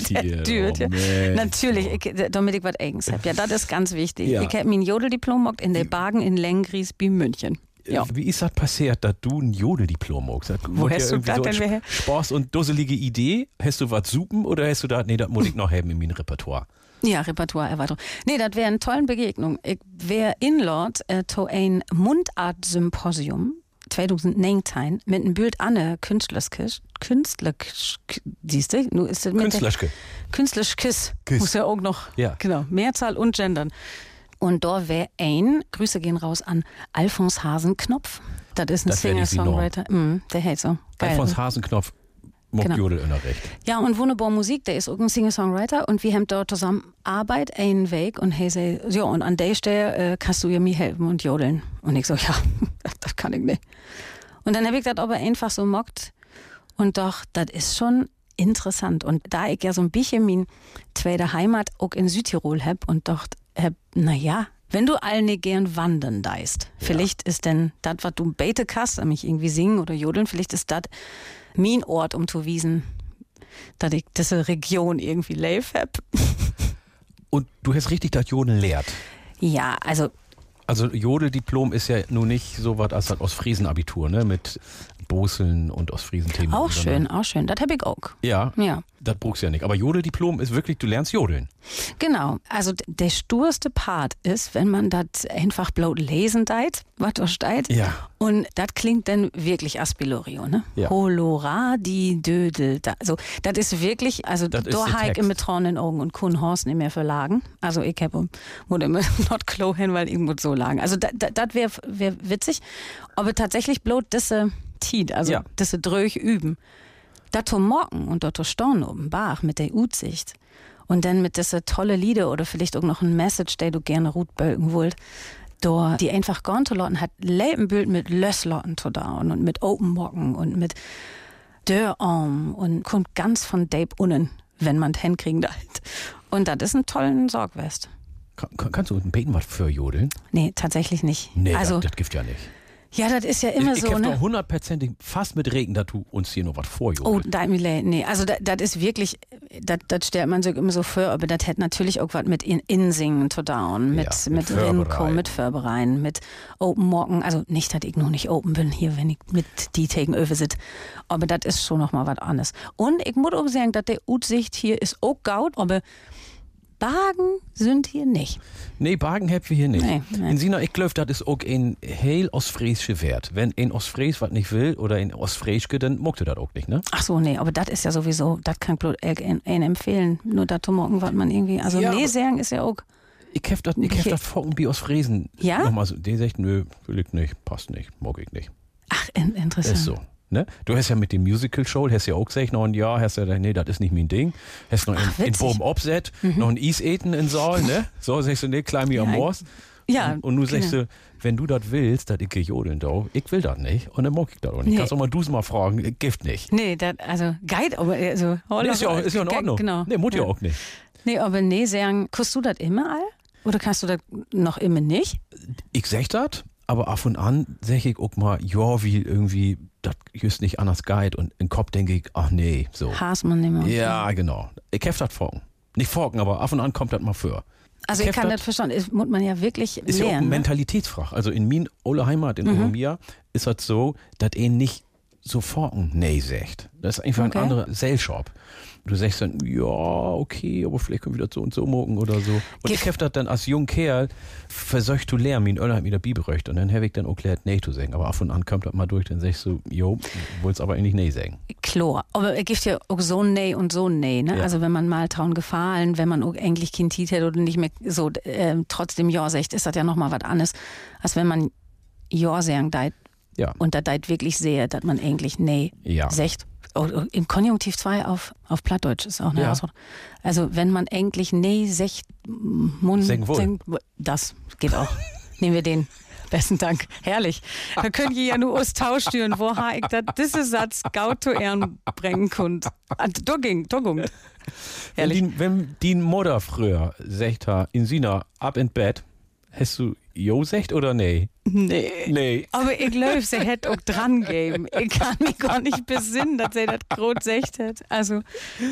hier. Dürt, oh. Natürlich, ich, damit ich was eigens hab. Ja, das ist ganz wichtig. Ja. Ich hab mein Jodeldiplom in der Bagen in Lengries bei München. Ja. Wie ist das passiert, dass du ein Jodeldiplom? Das Wo hast du das so denn her? Spaß und dusselige Idee? Hast du was supen oder hast du da, nee, das muss ich noch haben in meinem Repertoire? Ja, Repertoireerweiterung. Nee, das wäre eine tolle Begegnung. Ich wäre inlord äh, to ein Mundart-Symposium 2019 mit einem Bild Anne Künstlerskiss. Künstlerkiss, siehst du? Nu ist das mit Künstlerschke. Künstlerskiss. Kiss. Muss ja auch noch. Ja. Genau. Mehrzahl und Gendern. Und da wäre ein, Grüße gehen raus an Alfons Hasenknopf. Das ist ein Singer-Songwriter. Mm, der hält so. Geil. Alfons Hasenknopf, Mock Genau. Jodel in der Recht. Ja, und wunderbar Musik, der ist auch ein Singer-Songwriter und wir haben dort zusammen Arbeit, einen Weg und hey, sei, ja, und an der Stelle äh, kannst du ja mir helfen und jodeln. Und ich so, ja, das kann ich nicht. Und dann habe ich das aber einfach so mockt und doch, das ist schon interessant. Und da ich ja so ein bisschen mein zweite Heimat auch in Südtirol hab und doch hab, na ja, wenn du all nicht gern wandern deist, vielleicht ist denn das, was du bete kannst, nämlich irgendwie singen oder jodeln, vielleicht ist das mein Ort, um zu wiesen, dass ich diese Region irgendwie live hab. Und du hast richtig das Jodeln lehrt. Ja, also Also Jodeldiplom ist ja nun nicht so was als das Ostfriesen-Abitur, ne? Mit Boseln und Ostfriesen-Themen. auch schön, auch schön. Das hab ich auch. Ja, Ja. Das brauchst du ja nicht. Aber Jodeldiplom ist wirklich, du lernst Jodeln. Genau. Also der sturste Part ist, wenn man das einfach bloß lesen deit, was da steht. Ja. Und das klingt dann wirklich Aspilorio, ne? Ja. Holoradi Dödel. Da, also, das ist wirklich, also Text. mit trockenen Augen und kun Horst nicht mehr verlagen. Also ich habe muss immer not klo hin, weil ich muss so lagen. Also das wäre wär witzig. Aber tatsächlich bloß diese Tiet, also Ja. diese Dröch üben. Da zu morgen und dort storn oben Bach mit der Utsicht. Und dann mit diese tolle Lieder oder vielleicht auch noch ein Message, der du gerne Rutbölken wollt. Da, die einfach Gontelotten hat Lebenbild mit Lösslotten zu down und mit Open Mocken und mit Dörrarm und kommt ganz von Dave unnen, wenn man es hinkriegen darf. Und das ist ein tollen Sorgwest. Kann, kann, kannst du ein Beten was für Jodeln? Nee, tatsächlich nicht. Nee, also, das, das gibt ja nicht. Ja, das ist ja immer ich so, ich ne? hundertprozentig fast mit Regen, dass du uns hier noch was vorjodeln. Oh, da Millet, nee, also das ist wirklich, das stellt man sich immer so vor, aber das hätte natürlich auch was mit in Insingen zu down, mit, Ja, mit mit Rinko, mit Förbereien, mit Open Mocken, also nicht, dass ich noch nicht open bin hier, wenn ich mit die Tegen öve sit, aber das ist schon noch mal was anderes. Und ich muss auch sagen, dass der Utsicht hier ist auch gaut, aber Bagen sind hier nicht. Nee, Bagen habt wir hier nicht. Nee, nee. In Sina, ich glaube, das ist auch ein heil ostfriesische Wert. Wenn ein Ostfries was nicht will oder ein Ostfrieske, dann mochte das auch nicht, ne? Ach so, nee, aber das ist ja sowieso, das kann ich bloß einen empfehlen, nur da zu morgen, was man irgendwie, also Ja, nee sagen ist ja auch, Ich hab das, ich Okay. das wie Ostfriesen. Ja? Nochmal so, der sagt, nö, will ich nicht, passt nicht, mag ich nicht. ach, in, interessant. Ist so. Ne? Du hast ja mit dem Musical-Show, hast ja auch gesagt, noch ein Jahr, hast ja gesagt, nee, das ist nicht mein Ding. Hast noch in, in witzig. Boben Obset, noch ein Eis eten in Saal, ne? So sagst du, nee, mir am Ja, Moors. Ja, Und, und du sagst genau. du, wenn du das willst, dass ich jodeln darf, ich will das nicht. Und dann mag ich das auch nicht. Nee. Kannst auch mal du's mal fragen, Gift nicht. Nee, das, also, Guide, aber, also, Nee, ist, ja, auch- ist ja in Ordnung. Genau. Nee, muss ja auch nicht. Nee, aber nee, sagen, kannst du das immer all? Oder kannst du das noch immer nicht? Ich sag das, aber ab und an sag ich auch mal, ja, wie irgendwie, das ist nicht anders Guide. Und im Kopf denke ich, ach nee, so. Haas man nicht mehr. Ja, genau. Ich hef das forken. Nicht forken, aber ab und an kommt das mal für. Also, ich kann das verstanden. Das muss man ja wirklich Ist ja auch eine lernen. ne? Mentalitätsfrage. Also in min Ole Heimat, in Mhm. Oromia, ist das so, dass er nicht so forken nee sagt. Das ist einfach Okay. ein anderer Sales-Shop. Du sagst dann, ja, okay, aber vielleicht können wir das so und so morgen oder so. Und ich hab das dann als junger Kerl versucht zu lernen, min Öller hat mir der Bibelrecht. Und dann habe ich dann auch gelernt, nee zu sagen. Aber ab und an kommt das mal durch, dann sagst du, jo, wollt's aber eigentlich nee sagen. Klar. Aber es gibt ja auch so ein Nee und so ein Nee, ne? Ja. Also, wenn man mal trauen gefallen, wenn man auch eigentlich Tiet hätte oder nicht mehr so, äh, trotzdem Ja sagt, ist das ja nochmal was anderes, als wenn man Ja sagen deit Ja. und da deit wirklich sehr, dass man eigentlich Nee Ja. sagt. Oh, oh, Im Konjunktiv 2 auf, auf Plattdeutsch ist auch eine Ja. Herausforderung. Also wenn man eigentlich nee, secht, Mund, senkt- das geht auch. Nehmen wir den. Besten Dank. Herrlich. Da könnt ihr ja nur aus Tausch stüren, wo ha ich dat diese Satz gaut zu Ehren bringen kund. Da ging, da ging. Wenn Herrlich. die, wenn die Mutter früher sagt, in Sina, ab in Bett, hast du Jo sagt oder nee? Nee. Nee. Aber ich glaube, sie hätte auch dran gegeben. Ich kann mich gar nicht besinnen, dass sie das groß gesagt hat. Also,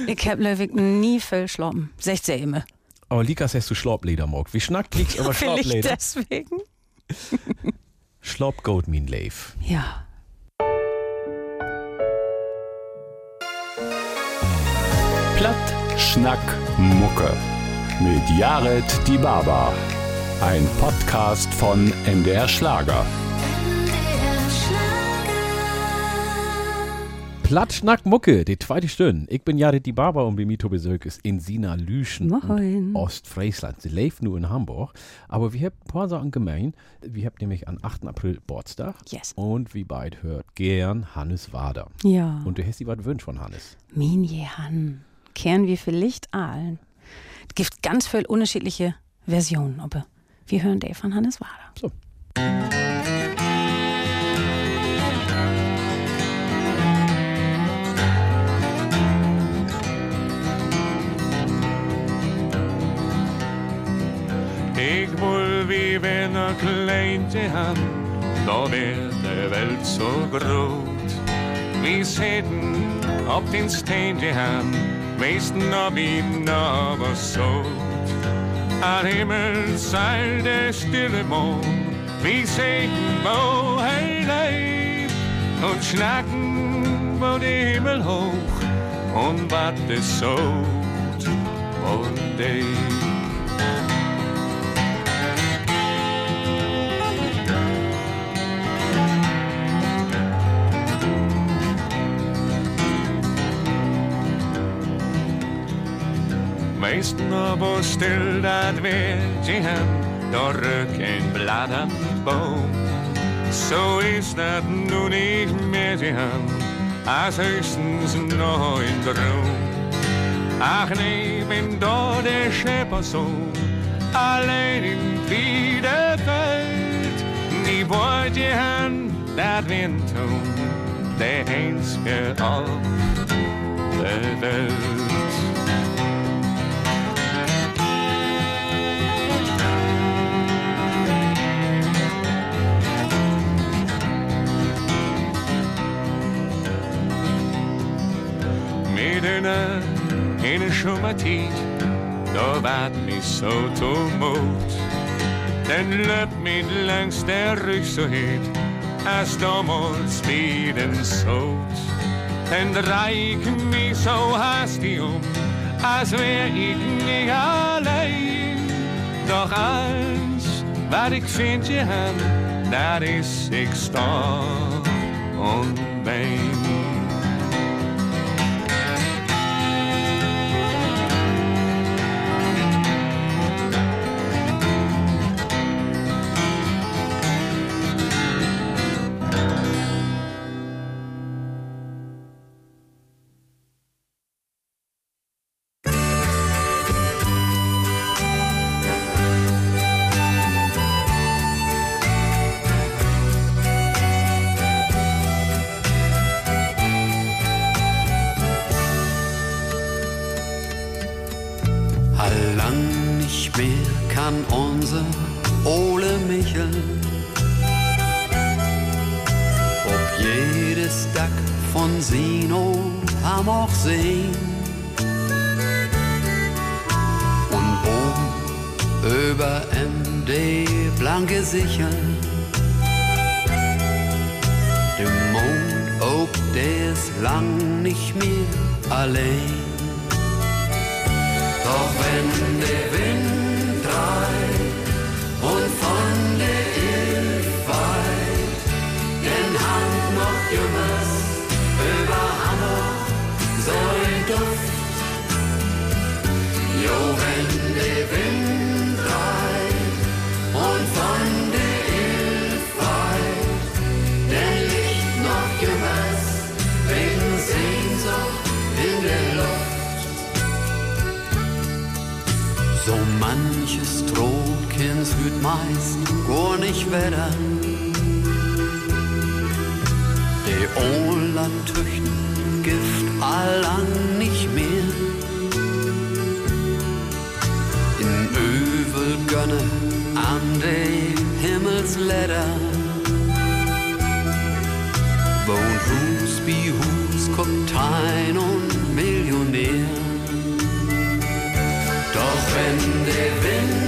ich hab Löwig nie viel schlafen. Sagt sie immer. Aber Likas hast du Schlaubleder mag. Wie schnackt liegt's über Vielleicht Schlaubleder? deswegen. Schlaub Goat mein Leif. Ja. Platt, Schnack, Mucke. Mit Jared Die Baba. Ein Podcast von MDR Schlager. Platt, Schnack, Mucke, die zweite Stunde. Ich bin Jared Die Barber und bei mir Tobi Sölk ist in Sina Lüschen Moin. Ostfriesland. Sie lebt nur in Hamburg. Aber wir haben ein paar Sachen gemein. Wir haben nämlich am 8. April Geburtstag. Yes. Und wie beid hört gern Hannes Wader. Ja. Und du hast die was wünsch von Hannes. Min Jehan. Kehren wir vielleicht ahlen. Es gibt ganz viele unterschiedliche Versionen, aber wir hören die von Hannes Wader. So. Ik wil wie wenn een kleintje han, da wird de Welt so groot. Wie zitten op den steentje han, meesten op ihn aber so. Aan Himmel zeilt der stille Mond, wie singen wo hij lebt. Und schnacken wo der Himmel hoch, und wat is so, und die. Meesten aber still dat weet je hem, door ruk en blad aan boom. Zo is dat nu niet meer te hem, als höchstens nog een droom. Ach nee, bin door de scheppersohn, alleen in wieder Welt. Nie wollt je hem, dat wint toen, de einzige op de Welt. In een zomertijd, daar waard niet zo toemoed. Den löp mit langs der rug så het, als damals vid en sot. Den dreik mig så hastig om, als wär ich nicht allein. Doch eins, vind je han, dat is ik und kann unser Ole Michel. Ob jedes Dack von Sino am auch sehen. Und oben über MD blanke Sichern der Mond, ob der ist lang nicht mehr allein. Doch wenn der Wind Duft. Jo, wenn der Wind manches Trokins hüt meist gar nicht wetter. Die Ola tüchten Gift allang nicht mehr. In Övel gönne an de Himmelsläder. Wohnt Hus wie Hus, Kaptein und Millionär. Doch wenn der Wind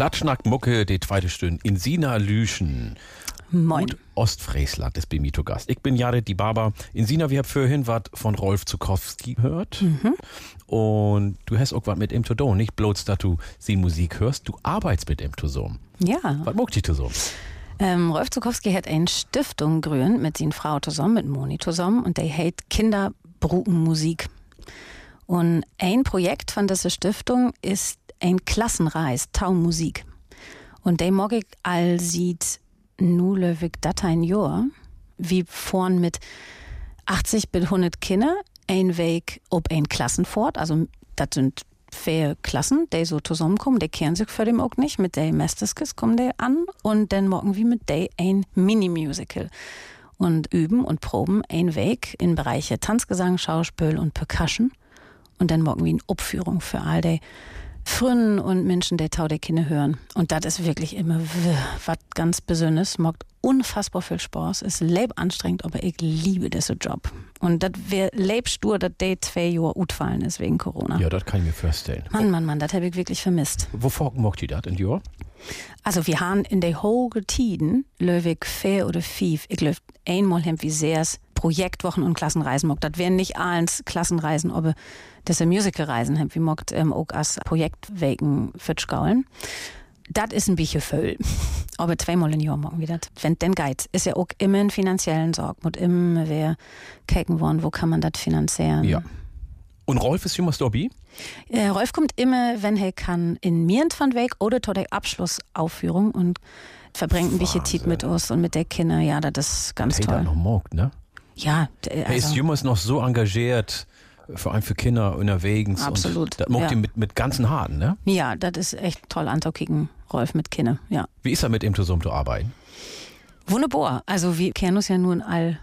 Platschnack Mucke, die zweite Stunde in Sina Lüschen. Moin. Und Ostfriesland ist bei mir zu Gast. Ich bin Jared die Barber. In Sina, wir haben vorhin was von Rolf Zukowski gehört. Und du hast auch was mit ihm zu tun. Nicht bloß, dass du sie Musik hörst, du arbeitest mit ihm zusammen. Ja. Was muckt die zusammen? Ähm, Rolf Zukowski hat eine Stiftung gegründet mit seiner Frau zusammen, mit Moni zusammen, und der hat Kinder Musik. Und ein Projekt von dieser Stiftung ist ein Klassenreis, Tau Musik. Und mag ich all sieht nu löwig dat ein Jahr, wie vorn mit 80 bis 100 Kinder, ein Weg ob ein Klassenfort, also das sind vier Klassen, die so zusammenkommen, die kehren sich für dem auch nicht, mit der Mesteskes kommen die an und dann morgen wie mit der ein Mini-Musical. Und üben und proben ein Weg in Bereiche Tanzgesang, Schauspiel und Percussion. Und dann morgen wie eine Abführung für all die Frünnen und Menschen, die Tau der Kinder hören. Und das ist wirklich immer was ganz Besonderes. Macht unfassbar viel Spaß. Ist leib anstrengend, aber ich liebe diesen Job. Und das wäre leibstur, dass der zwei Jahre utfallen ist wegen Corona. Ja, das kann ich mir vorstellen. Mann, Mann, Mann, das habe ich wirklich vermisst. Wovor mocht die das in Jahr? Also wir haben in der hohen Tiden löwig vier oder fünf, ich löw einmal hem wie sehrs Projektwochen und Klassenreisen mogt. Das wären nicht eins Klassenreisen, aber das Musicalreisen hem wie mogt ähm, auch als Projektwegen Fitschgaulen. Das ist ein bisschen voll. Aber zweimal im Jahr morgen wieder. Wenn denn geht, ist ja auch immer ein finanziellen Sorg. Muss immer wer kicken wollen, wo kann man das finanzieren. Ja. Und Rolf ist jemals dabei? Äh, Rolf kommt immer, wenn er kann, in Mirnd von Weg oder zu der Abschlussaufführung und verbringt ein bisschen Zeit mit uns und mit der Kinder. Ja, das ist ganz Hey, toll. das noch mogt, ne? Ja, d- Er ist also, jemals noch so engagiert, vor allem für Kinder unterwegs. Absolut, Und das mogt ja. mit, mit ganzen Haaren, ne? ja, das ist echt toll anzukicken, Rolf mit Kinder. Ja. Wie ist er mit ihm zusammen zu arbeiten? Wunderbar. Also wir kennen uns ja nun all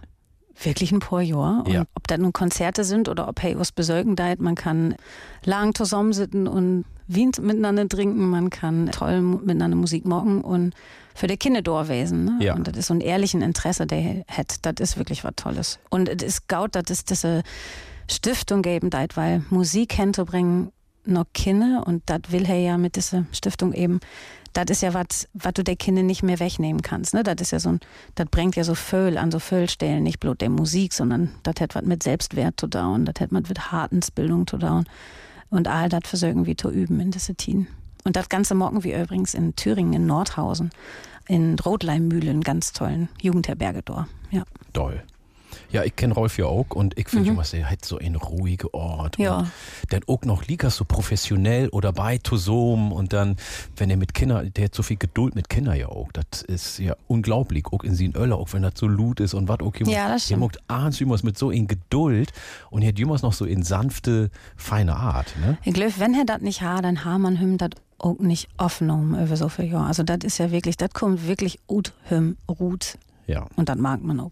wirklich ein paar Jahre. Und Ja. ob das nun Konzerte sind oder ob hey was besorgen deit, man kann lang zusammensitzen und Wien miteinander trinken, man kann toll miteinander Musik machen und für die Kinder durchwesen. Ne? Ja. Und das ist so ein ehrlichen Interesse, der er hat. Das ist wirklich was Tolles. Und es ist gaut, dass es diese Stiftung geben deit, weil Musik hinzubringen noch Kinder und das will er ja mit dieser Stiftung eben das ist ja was, was du der Kinder nicht mehr wegnehmen kannst. Ne? Das ist ja so ein, das bringt ja so Föhl an so Föhlstellen, nicht bloß der Musik, sondern das hat was mit Selbstwert zu down, das hat was mit Hartensbildung zu down. Und all das versuchen wir zu üben in diese Tien. Und das ganze morgen wie übrigens in Thüringen, in Nordhausen, in Rotleimmühle einen ganz tollen Jugendherberge dort. Ja. Doll. Ja, ich kenne Rolf ja auch und ich finde immer, er hat so einen ruhigen Ort. Ja. Und dann auch noch liegt so professionell oder bei Tosom und dann, wenn er mit Kindern, der hat so viel Geduld mit Kindern ja auch. Das ist ja unglaublich. Auch in seinen Öller, auch wenn das so lut ist und was jemand. Ja, das stimmt. Jemand ahnt jemals mit so in Geduld und er hat jemals noch so in sanfte, feine Art, ne? Ich glaube, wenn er das nicht hat, dann hat man ihm das auch nicht aufgenommen über so viele Jahre. Also das ist ja wirklich, das kommt wirklich ut him ruht Ja. und das mag man auch.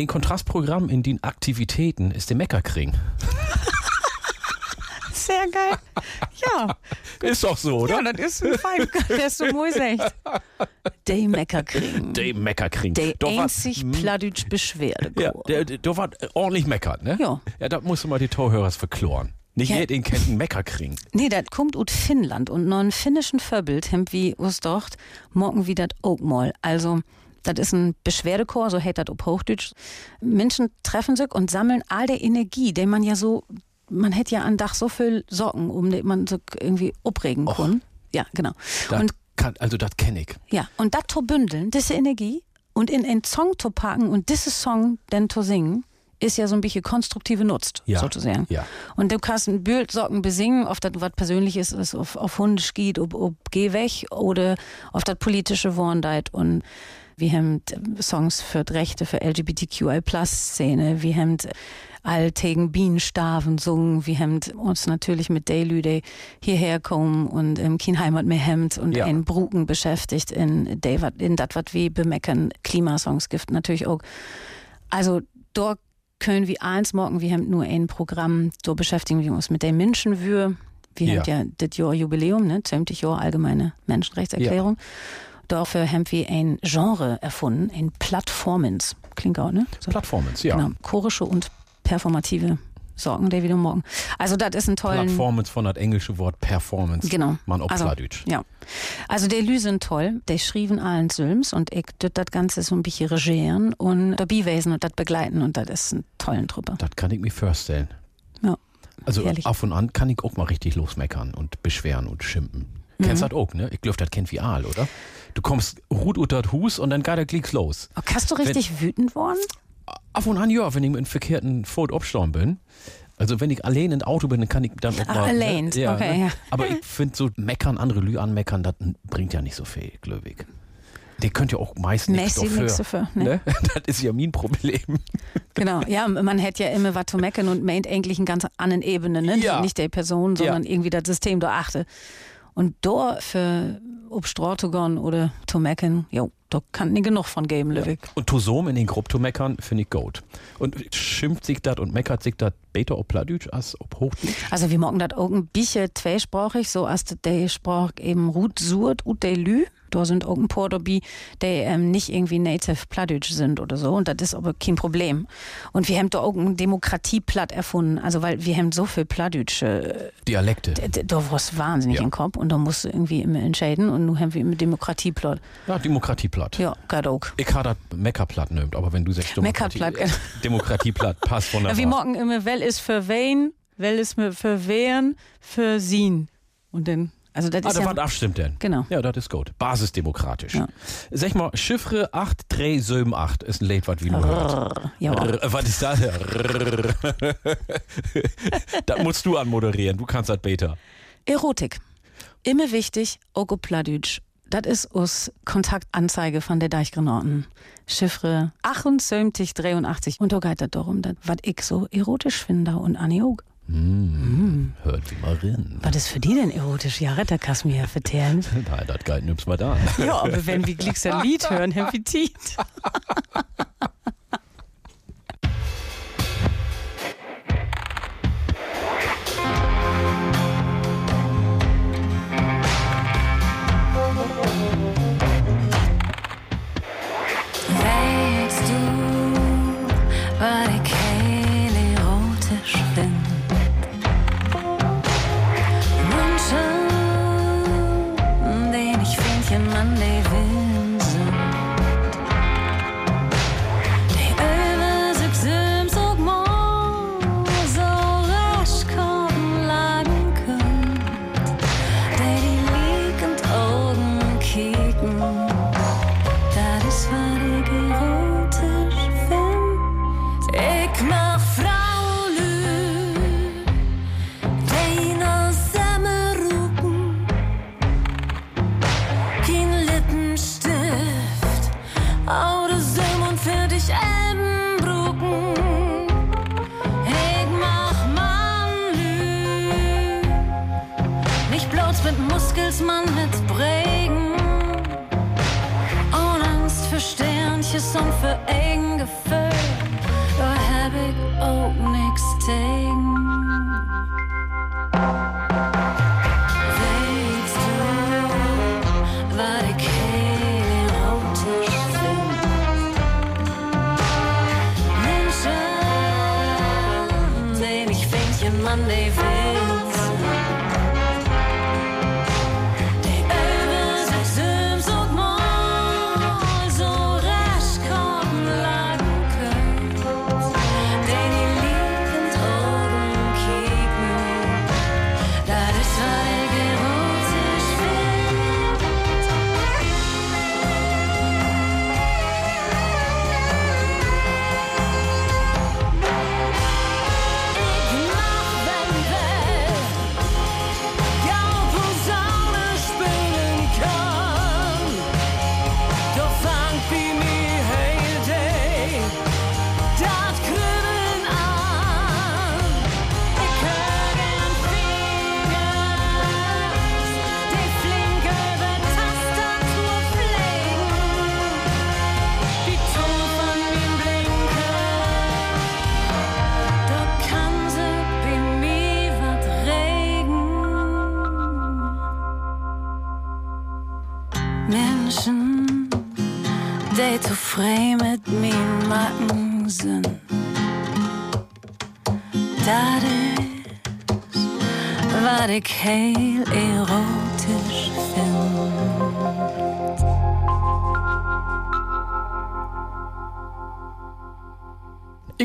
In Kontrastprogramm in den Aktivitäten ist der Meckerkring. Sehr geil. Ja. Ist doch so, oder? Ja, das ist ein Fein. Der ist so echt. Der Mecker kriegen. Der Meckerkring. Der einzig. Pladütsch Beschwerde. Ja, der, der, der war ordentlich meckert, ne? Ja. Ja, da musst du mal die Torhörers verkloren. Nicht Ja. den kennt Mecker kriegen. Nee, das kommt ut Finnland und noch einen finnischen Vorbild, hem wie us dort, morgen wie dat auch mal. Also, das ist ein Beschwerdechor, so heißt das auf Hochdeutsch. Menschen treffen sich und sammeln all der Energie, den man ja so, man hätte ja an Dach so viel Socken, um den man so irgendwie abregen kann. Ja, genau. Das Und kann, also das kenne ich. Ja, und das zu bündeln, diese Energie und in einen Song zu packen und diese Song dann zu singen, ist ja so ein bisschen konstruktive Nutzt, Ja, sozusagen. ja. Und du kannst ein Bildsocken besingen, ob das was Persönliches ist, auf, auf Hunde geht, ob, ob Geh weg oder auf das politische Wohndeit und wir haben Songs für Rechte, für LGBTQI-Plus-Szene, wir haben alltägen Bienenstaven sungen, wir haben uns natürlich mit Daylüde hierher kommen und im Kein Heimat mehr hemmt und Ja. ein Bruken beschäftigt in, wat- in das, was wir bemeckern, Klimasongs gibt natürlich auch. Also, dort können wir eins morgen, wir haben nur ein Programm, da beschäftigen wir uns mit der Menschenwürde. Wir Ja. haben ja das Jahr Jubiläum, ne, 20 Jahre allgemeine Menschenrechtserklärung. Dafür haben wir ein Genre erfunden, ein Plattformance. Klingt auch, ne? So. Plattformance, ja. Genau, chorische und performative Sorgen, der wieder morgen. Also, das ist ein tollen. Plattformance von das englische Wort Performance. Genau. Man auch also, Plattdeutsch. Ja. Also die Lü sind toll. Die schrieben allen Sülms und ich das Ganze so ein bisschen regieren und dabei wesen und das begleiten und das ist eine tollen Truppe. Das kann ich mir vorstellen. Ja. Also Herrlich. auf und an kann ich auch mal richtig losmeckern und beschweren und schimpfen. Kennst Mhm. das auch, ne? Ich glaube, das kennt wie Aal, oder? Du kommst ruht unter Hus und dann geht der Klicks los. Oh, Hast du richtig wütend worden? Auf und an, ja, wenn ich mit einem verkehrten Ford abstorben bin. Also wenn ich allein im Auto bin, dann kann ich dann auch mal... allein, ne? ja, okay, ne? ja. Aber ich finde so meckern, andere Lü anmeckern, das bringt ja nicht so viel, glaube ich. Die könnt ja auch meist nichts dafür. nix dafür, ne? ne? Das ist ja mein Problem. Genau, ja, man hätte ja immer was zu meckern und meint eigentlich eine ganz anderen Ebene, ne? Ja. Nicht der Person, sondern irgendwie das System da achte. Und da für ob gehen oder meckern, jo, da kann nicht genug von geben, Löwig. Und Tosom in den Grupp zu meckern, finde ich gut. Und schimpft sich das und meckert sich das besser ob Plattdeutsch als ob Hochdeutsch? Also wir morgen das auch ein bisschen zweisprachig, so als der Sprach eben Rut Surt und der Lü. Da sind auch ein paar dabei, die ähm, nicht irgendwie native Plattdeutsch sind oder so. Und das ist aber kein Problem. Und wir haben da auch ein Demokratieplatt erfunden. Also weil wir haben so viel Plattdeutsche, Dialekte. d- d- da war es wahnsinnig Ja. im Kopf. Und da musst du irgendwie immer entscheiden. Und nun haben wir immer Demokratieplatt. Ja, Demokratieplatt. Ja, gerade auch. Ich habe das Meckerplatt nimmt, aber wenn du sagst Demokratie, Meckerplatt, genau. Demokratieplatt passt Ja, wunderbar. wir morgen immer, well ist für wen, well ist für wen, für sien. Und dann, also das Ah, ist da ja... was abstimmt denn? Genau. Ja, das ist gut. Basisdemokratisch. Ja. Sag mal, Chiffre 8378 ist ein Lied, was wie nur hört. Ja. Was ist das? Das musst du anmoderieren. Du kannst das besser. Erotik. Immer wichtig, Plattdeutsch. Das ist uns Kontaktanzeige von der Deichgranaten. Chiffre 7883. Und da geht es darum, was ich so erotisch finde und Anni auch. Hört wie mal rein. Was ist für die denn erotisch? Ja, da kannst mir ja vertellen. Nein, das geht nimm's mal da. ja, aber wenn wir gleich ein Lied hören, Herr Petit.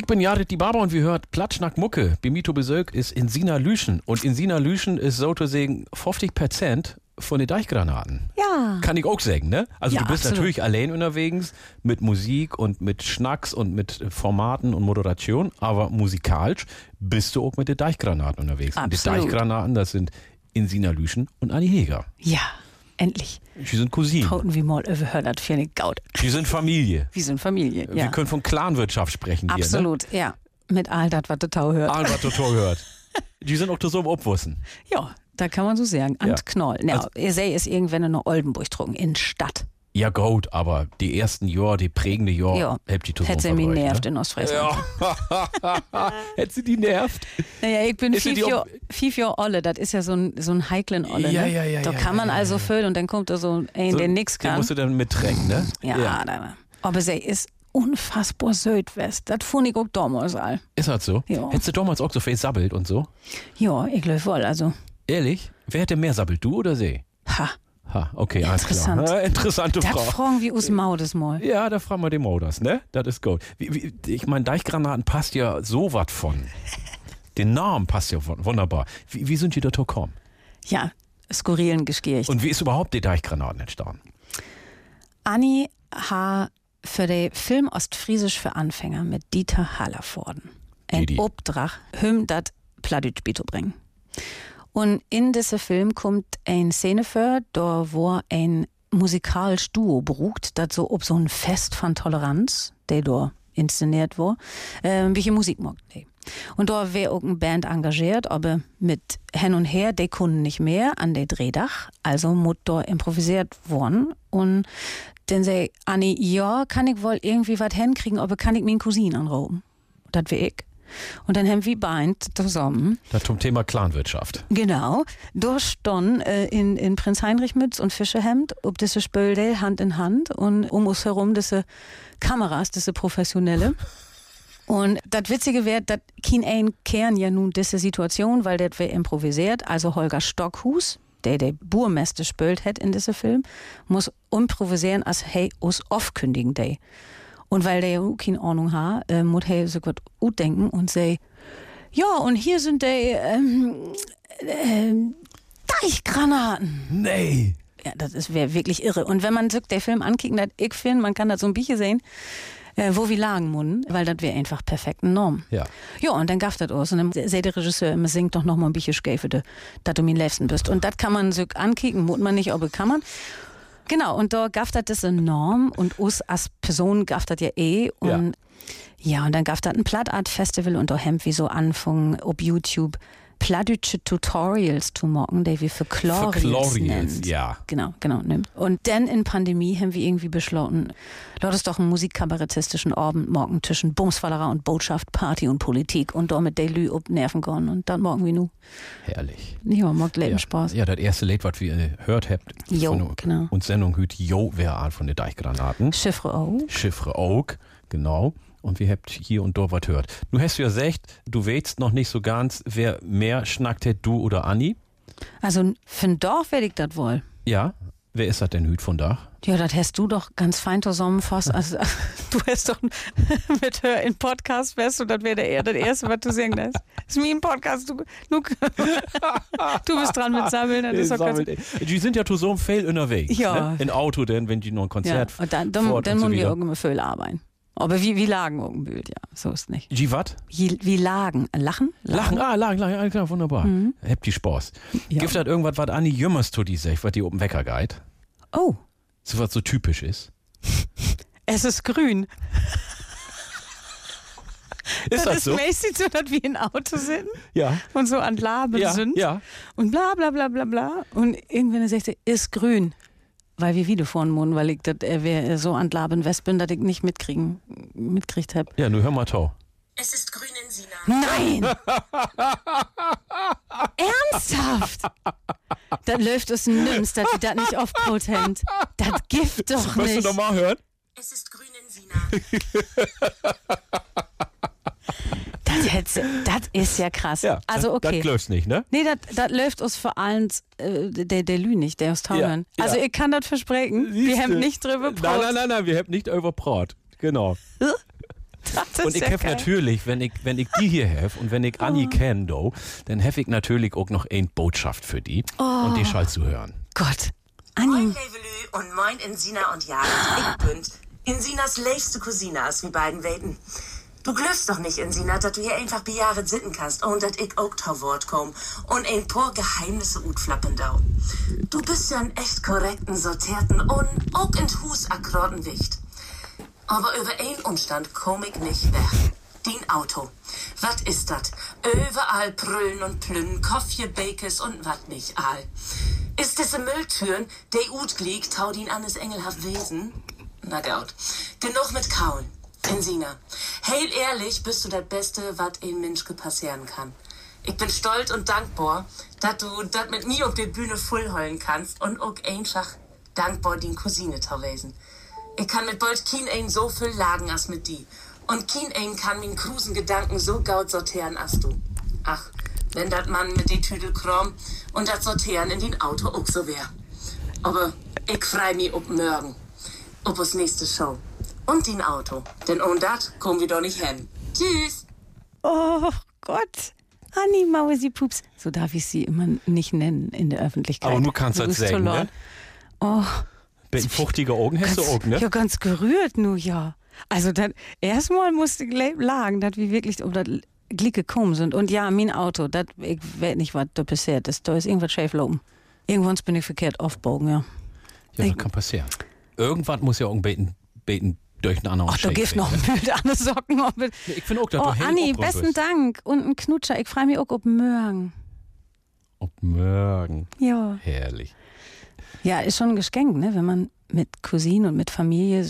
Ich bin Jared die Barber und wir hört Platschnack Mucke. Bimito Besök ist in Sina Lüschen. Und in Sina Lüschen ist sozusagen 50% von den Deichgranaten. Ja. Kann ich auch sagen, ne? Also Ja, du bist absolut. natürlich allein unterwegs mit Musik und mit Schnacks und mit Formaten und Moderation, aber musikalisch bist du auch mit den Deichgranaten unterwegs. Und die Absolut. Deichgranaten, das sind Insina Lüschen und Anni Heger. Ja, endlich. Sie sind Cousinen. Hauten wir mal überhört, das für eine Gaut. Sie sind Familie. Wir sind Familie. Wir Ja. können von Clanwirtschaft sprechen hier, ne? Absolut, ja. Mit all das, was der Tau hört. Albert Totor hört. Die sind auch so im Obwussen. Ja, da kann man so sagen. An Ja. Knoll. Ja, Also- ihr seht es irgendwann in Oldenburg drungen, in Stadt. Ja, gut, aber die ersten Jahre, die prägende Jahre, Ja. habt die Hätte sie mich nervt ne? in Ostfriesland. Hätte sie die nervt? Naja, ich bin fünf Jahre Olle, das ist ja so ein, so ein heiklen Olle. Ja, ne? ja, ja, Da ja, kann man ja, also füllen und dann kommt da so ein, So, der nix Den kann. musst du dann mittränken, ne? Ja, Da, aber sie ist unfassbar Südwest. Das fand ich auch damals all. Ist das so? Ja. Hättest du damals auch so viel sabbelt und so? Ja, ich glaube wohl. Also, Ehrlich? Wer hätte mehr sabbelt, du oder sie? ha, Ha, okay, alles klar. Interessant. Ha, Interessante das Frau. fragen wir aus Maudes mal. Ja, da fragen wir den Moders, ne? Das ist gut. Ich meine, Deichgranaten passt ja so was von. Den Namen passt ja wunderbar. Wie, wie sind die dazu gekommen? Ja, skurrilen Geskircht. Und wie ist überhaupt die Deichgranaten entstanden? Anni ha für den Film Ostfriesisch für Anfänger mit Dieter Hallervorden ein. Obdrach, hüm dat Pladütsch bitte bringen. Und in diesem Film kommt ein Szene vor, da wo ein musikalisch Duo beruht, das so ob so ein Fest von Toleranz, der da inszeniert war, äh, welche Musik mag die. Und da wäre auch eine Band engagiert, aber mit hin und her, die Kunden nicht mehr an der Drehdach, also muss da improvisiert worden. Und dann sei Anni, ja, kann ich wohl irgendwie was hinkriegen, aber kann ich meinen Cousin anrauben? Das wär ich. Und dann haben wir beide zusammen Das zum Thema Clanwirtschaft. Genau. Da stand äh, in, in Prinz Heinrich Mütz und Fischerhemd, ob diese Spöldel Hand in Hand und um uns herum diese Kameras, diese professionelle. Und das Witzige wäre, dass kein ein Kern ja nun diese Situation, weil das wäre improvisiert. Also Holger Stockhus, der der Burmeister spölt hat in diesem Film, muss improvisieren, als hey, us aufkündigen day. Und weil der auch keine Ahnung hat, äh, muss er so was denken und say, ja, und hier sind die ähm, ähm, Deichgranaten. Nee. Ja, das wäre wirklich irre. Und wenn man sich den Film ankickt, das ich finde, man kann da so ein bisschen sehen, äh, wo wir lagen munnen, weil das wäre einfach perfekt Norm. Ja. Ja, und dann gab das aus. Und dann sagt der Regisseur immer, singt doch noch mal ein bisschen Schäfete, dass du mein Liebsten bist. Und das kann man sich ankicken, muss man nicht, aber kann man. Genau, und da gab das das enorm und us als Person gab das ja eh. Und ja, und dann gab das ein Plattart-Festival und da haben wir so anfangen, ob YouTube plattdeutsche Tutorials zu machen, die wir für Chloriels Chloriels, nennen. ja. Genau, genau. nimmt. Und dann in Pandemie haben wir irgendwie beschlossen, lass es doch einen musikkabarettistischen Abend morgen zwischen Bumsfallerei und Botschaft, Party und Politik und damit die Lü ob Nerven gehen und dann morgen wie nu. Herrlich. Ja, macht Leben Ja. Spaß. Ja, das erste Lied, was wir gehört habt, Jo, von genau. uns Sendung hüt Jo, wer Art von den Deichgranaten. Chiffre auch. Chiffre Oak, genau. Und wir habt hier und dort was hört. Du hast ja gesagt, du weißt noch nicht so ganz, wer mehr schnackt hat, du oder Anni. Also für ein Dorf werde ich das wohl. Ja, wer ist das denn hüt von da? Ja, das hast du doch ganz fein zusammenfasst. Also, du hast doch mit Hör in Podcast, weißt du, das wäre der eher das Erste, was du sagen lässt. Ist mir ein Podcast, du, du, du bist dran mit Sammeln, das ist doch ganz, Die sind ja so viel unterwegs. Ja. Ne? In Auto, denn, wenn die noch ein ja. Konzert Und dann, dann, dann und so müssen wir irgendwie viel arbeiten. Aber wie, wie lagen irgendwie, ja, so ist nicht. Die wat? Wie, wie lagen? Lachen? Lachen, ah, lachen, lachen, ah, klar, wunderbar. Mhm. Habt die Spaß. Ja. Gibt das irgendwas, was Anni Jümmers tut, die sagt, was die oben Wecker geht? Oh, So was so typisch ist. es ist grün. Ist das, ist so? mäßig so, dass wir im Auto sind Ja. und so an Laben Ja, sind. ja. Und bla bla bla bla bla. Und irgendwann sagt er, ist grün. Weil wir wieder vorn Mund, weil ich das, er wäre so an Laben West bin, dass ich nicht mitkriegen, mitkriegt hab. Ja, nur hör mal tau. Es ist grün in Sina. Nein! Ernsthaft? Das läuft aus dem Nims, dass wir das nicht aufgeholt haben. Das gibt doch Willst du nicht. noch mal hören? Es ist grün in Sina. Das, das ist ja krass. Ja. also okay. Das klöst nicht, ne? Nee, das läuft uns vor allem äh, der, der Lü nicht, der aus Tauern. Ja, Also ja. ich kann das versprechen. Wir Siehste. haben nicht drüber Nein, nein, nein, nein, wir haben nicht über Prat. Genau. Das Und ich ja habe natürlich, wenn ich, wenn ich die hier habe und wenn ich Anni kenn, do, dann habe ich natürlich auch noch eine Botschaft für die. Und die schallst du hören. Gott. Moin, Anni, Levelü und moin Insina und Jared. Ich bin Insinas leifste Cousine, als wir beiden weten. Du glöfst doch nicht, Insina, dass du hier einfach bejahret sitten kannst und dass ich auch tau Wort komm und ein paar Geheimnisse utflappen dau. Du bist ja ein echt korrekten, sortierten und auch in Hus akkorden Wicht. Aber über einen Umstand komm ich nicht weg. Dein Auto. Was ist dat? Überall Brüllen und Plünnen, Koffje, Bakes und wat nicht all. Ist diese Mülltüren, der ut gliegt, tau din an das engelhaft Wesen? Na gaut. Genug mit Kauen. Insina, heil ehrlich bist du das Beste, wat ein Menschke passieren kann. Ich bin stolz und dankbar, dass du dat mit mir auf der Bühne voll heulen kannst und auch einfach dankbar din Cousine tau wesen. Ich kann mit bald kien ein so viel lagen as mit die. Und kien ein kann min krusen Gedanken so gaut sortieren as du. Ach, wenn dat Mann mit de Tüdel krom und dat Sortieren in den Auto auch so wär. Aber ich frei mi ob morgen. Ob us nächste Show. Und den Auto. Denn ohne dat kommen wir doch nicht hin. Tschüss. oh Gott. Anni Mausi Pups. So darf ich sie immer nicht nennen in der Öffentlichkeit. Aber du kannst das sagen, ne? Oh, Bin fuchtige Augen hast du ganz, auch, ne? ja, ganz gerührt nur, ja. Also dann, erstmal musste ich lagen, dass wir wirklich um das Glick gekommen sind. Und ja, mein Auto, das, ich weiß nicht, was da passiert ist. Da ist irgendwas schief laufen. Irgendwann bin ich verkehrt aufbogen, ja. Ja, das kann passieren. Irgendwas muss ja auch beten, beten durch einen Ach, da gibt noch kriegen, ein Bild an den Socken. ob ne? Ich finde auch, dass Oh, du Anni, besten. Dank. Und ein Knutscher. Ich freue mich auch auf morgen. Ob morgen. Ja. Herrlich. Ja, ist schon ein Geschenk, ne? wenn man mit Cousinen und mit Familie,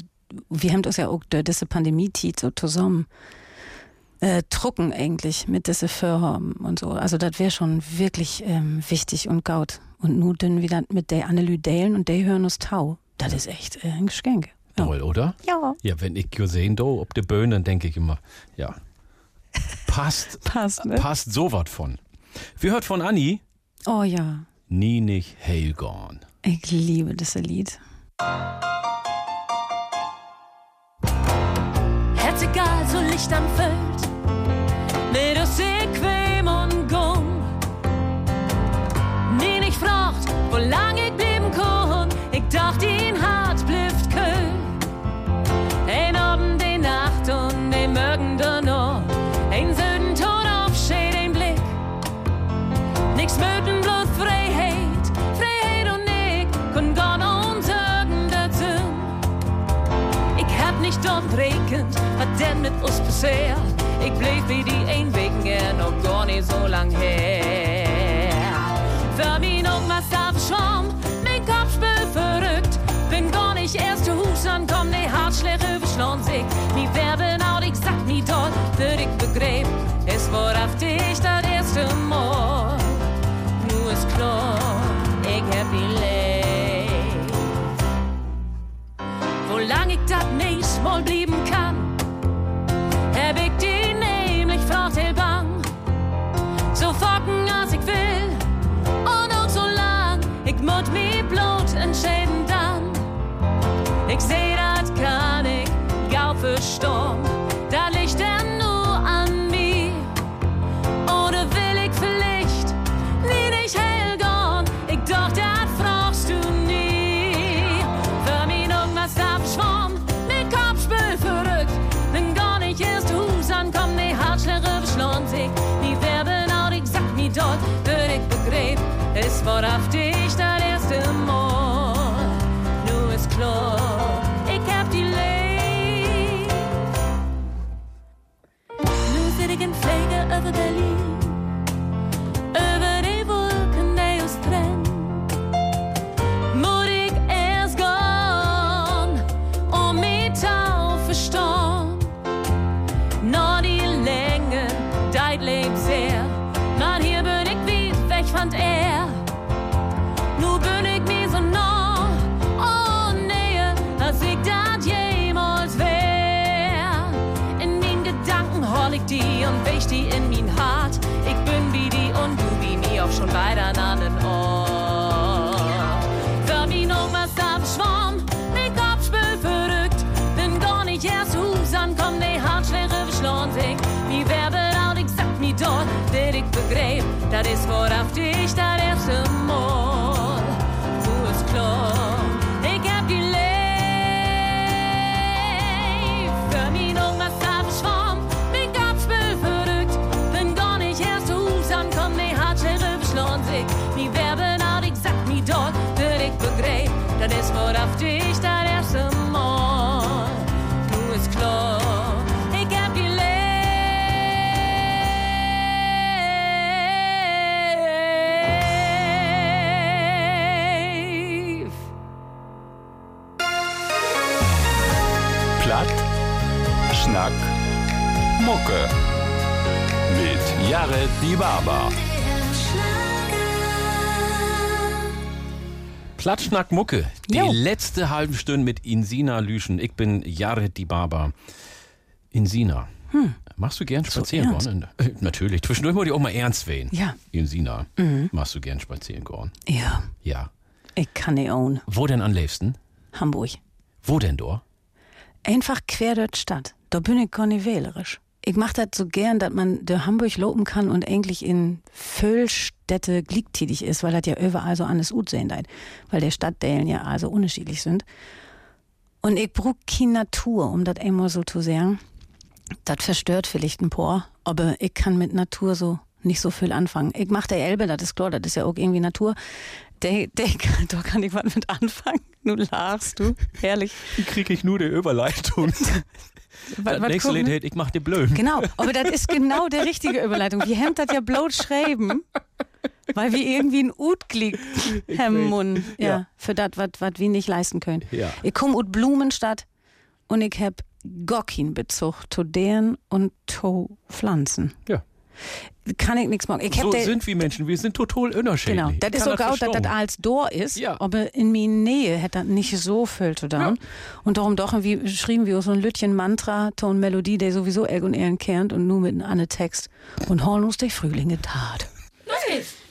wir haben das ja auch durch diese Pandemie-Zeit so zusammen äh, drucken eigentlich mit diese Firmen und so. Also das wäre schon wirklich ähm, wichtig und gaut. Und nur dann wieder mit der Annelü Dalen und der hören uns Tau. Das ist echt äh, ein Geschenk. Ja. Toll, oder? Ja. Ja, wenn ich gesehen do, ob die Böhnen, dann denke ich immer, ja. Passt, Passt, ne? passt so was von. Wir hört von Anni, Oh ja, hell gone. ich liebe das Lied. Herz egal, so Licht am Feld. Denn mit uns passiert. Ich bleib wie die ein wegen er noch gar nicht so lang her. Für mich noch was auf Schwamm, mein Kopf spielt verrückt. Bin gar nicht erst zu Hus ankommen, die Hartschläge überschlagen sich. Nie werden auch, ich sag nie dort, für ich begräb. Es war auf dich das erste Mal. Nur ist klar, ich hab die Leid. Wo lang ich dat nicht mal blieben muss mich blut entscheiden dann. Ich seh, dat kann ich gau verstorben, da liegt er nur an mir. Oder will ich vielleicht nie nicht hell gehen? Ich doch, dat fragst du nie. Für mich noch was abschwamm, mein Kopf spielt verrückt. Wenn gar nicht erst Hus ankommen, die Hartschläge beschlagen sich. Nie werden auch, ich sag nie dort, wird ich begräb. Es war auf Mit Jared Die Barber. Platschnack Mucke. Die Jo. letzte halbe Stunde mit Insina Lüschen. Ich bin Jared Die Barber. Insina. Machst du gern spazieren Hm. ernst? gehen? Äh, Natürlich. Zwischendurch muss ich auch mal ernst werden. Ja. Insina. Machst du gern spazieren gehen? Ja, Ja. ich kann nicht own. Wo denn am liebsten? Hamburg. Wo denn dort? Einfach quer durch die Stadt. Da bin ich gar nicht wählerisch. Ich mach das so gern, dass man durch Hamburg lopen kann und eigentlich in Füllstädte gleichtätig ist, weil das ja überall so alles gut sehen deit. Weil der Stadtdellen ja also unterschiedlich sind. Und ich brauch keine Natur, um das einmal so zu sagen. Das verstört vielleicht ein paar, aber ich kann mit Natur so nicht so viel anfangen. Ich mach der Elbe, das ist klar, das ist ja auch irgendwie Natur. Der, der, da kann ich was mit anfangen. Nun lachst du. Herrlich. Wie kriege ich nur die Überleitung? Das nächste gucken? Lied hätte ich mach dir blöd. Genau, aber das ist genau der richtige Überleitung. Wir haben das ja bloß schreiben, weil wir irgendwie ein Utglied haben ja, Ja. für das, was wir nicht leisten können. Ja. Ich komme aus Blumenstadt und ich hab Gockin Bezug zu deren und zu Pflanzen. Ja. Kann ich nichts machen. Ich So sind wir Menschen. Wir sind total unterschiedlich. Genau, das ist kann sogar, dass das als Dor ist, Ja. aber in meiner Nähe hätte das nicht so viel zu tun. Und darum doch wie schrieben wir so ein Lütchen Mantra, Ton Melodie, der sowieso Elg und Ehren kennt und nur mit einem Text. Und holen uns der Frühlinge tat. Los geht's!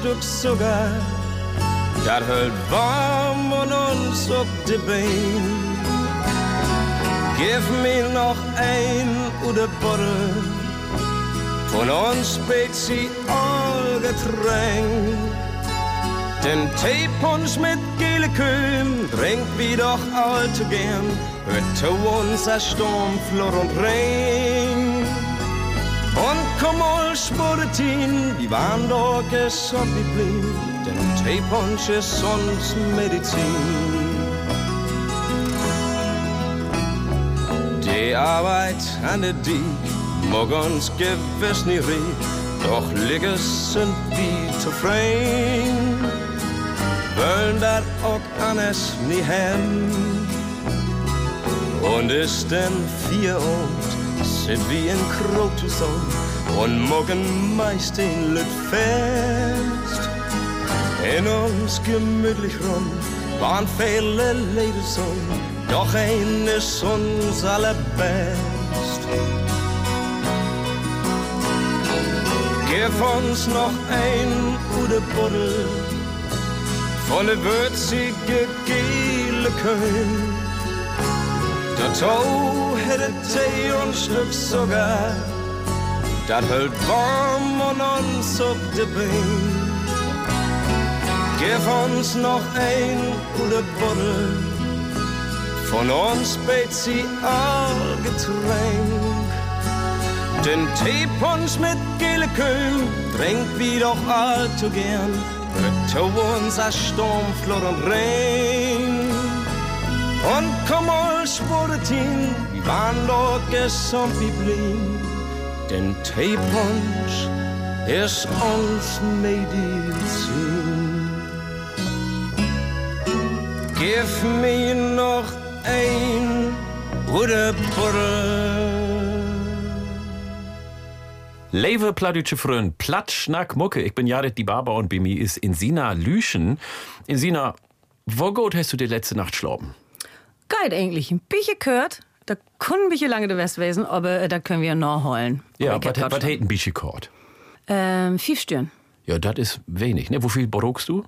Stück Zucker, das hält warm und uns auf die Beine. Gib mir noch ein gute Puddel von uns Spezialgetränk. Den Teepunsch mit gele Kühl trinkt wie doch allzu gern. Hört zu uns Sturm, Flor und Regen. Und komm mal Spuritin, die waren doch gesund geblieben. Denn Teepunsch ist uns Medizin. Die Arbeit an der Diek mag uns gewiss nie riech, doch Ligges sind wie zufrieden wollen dat auch anders nie haben. Und ist denn vier und sind wie in Krotuson und morgen meist in Lüt fest. In uns gemütlich rum waren viele Leder so, doch ein ist uns allerbest. Gib uns noch ein gute Buddel von der würzige gele Köhl. Dazu hätte Tee und Stück Zucker, das hält warm und uns auf die Beine. Gib uns noch ein gute Buddel von uns Spezialgetränk. Den Teepunsch mit gele Köhl trinkt wie doch allzu gern. Zu uns ein Sturm, Flor und Regen. Und komm mal Spuritin, wir waren dort gesund wie blieb. Denn Teepunsch ist uns Medizin. Gib mir noch ein gute Buddel. Leve Pladütsche Frön, Platt, Schnack, Mucke. Ich bin Jared die Barber und bei mir ist Insina Lüschen. Insina, wo gut hast du die letzte Nacht schlafen? Geil eigentlich. Ein bisschen gehört. Da können bisschen lange der West gewesen, aber äh, da können wir nachholen. Ja, Aber ich was ein bisschen kort? Ähm, fünf Stunden. Ja, das ist wenig. Ne? Viel brauchst du?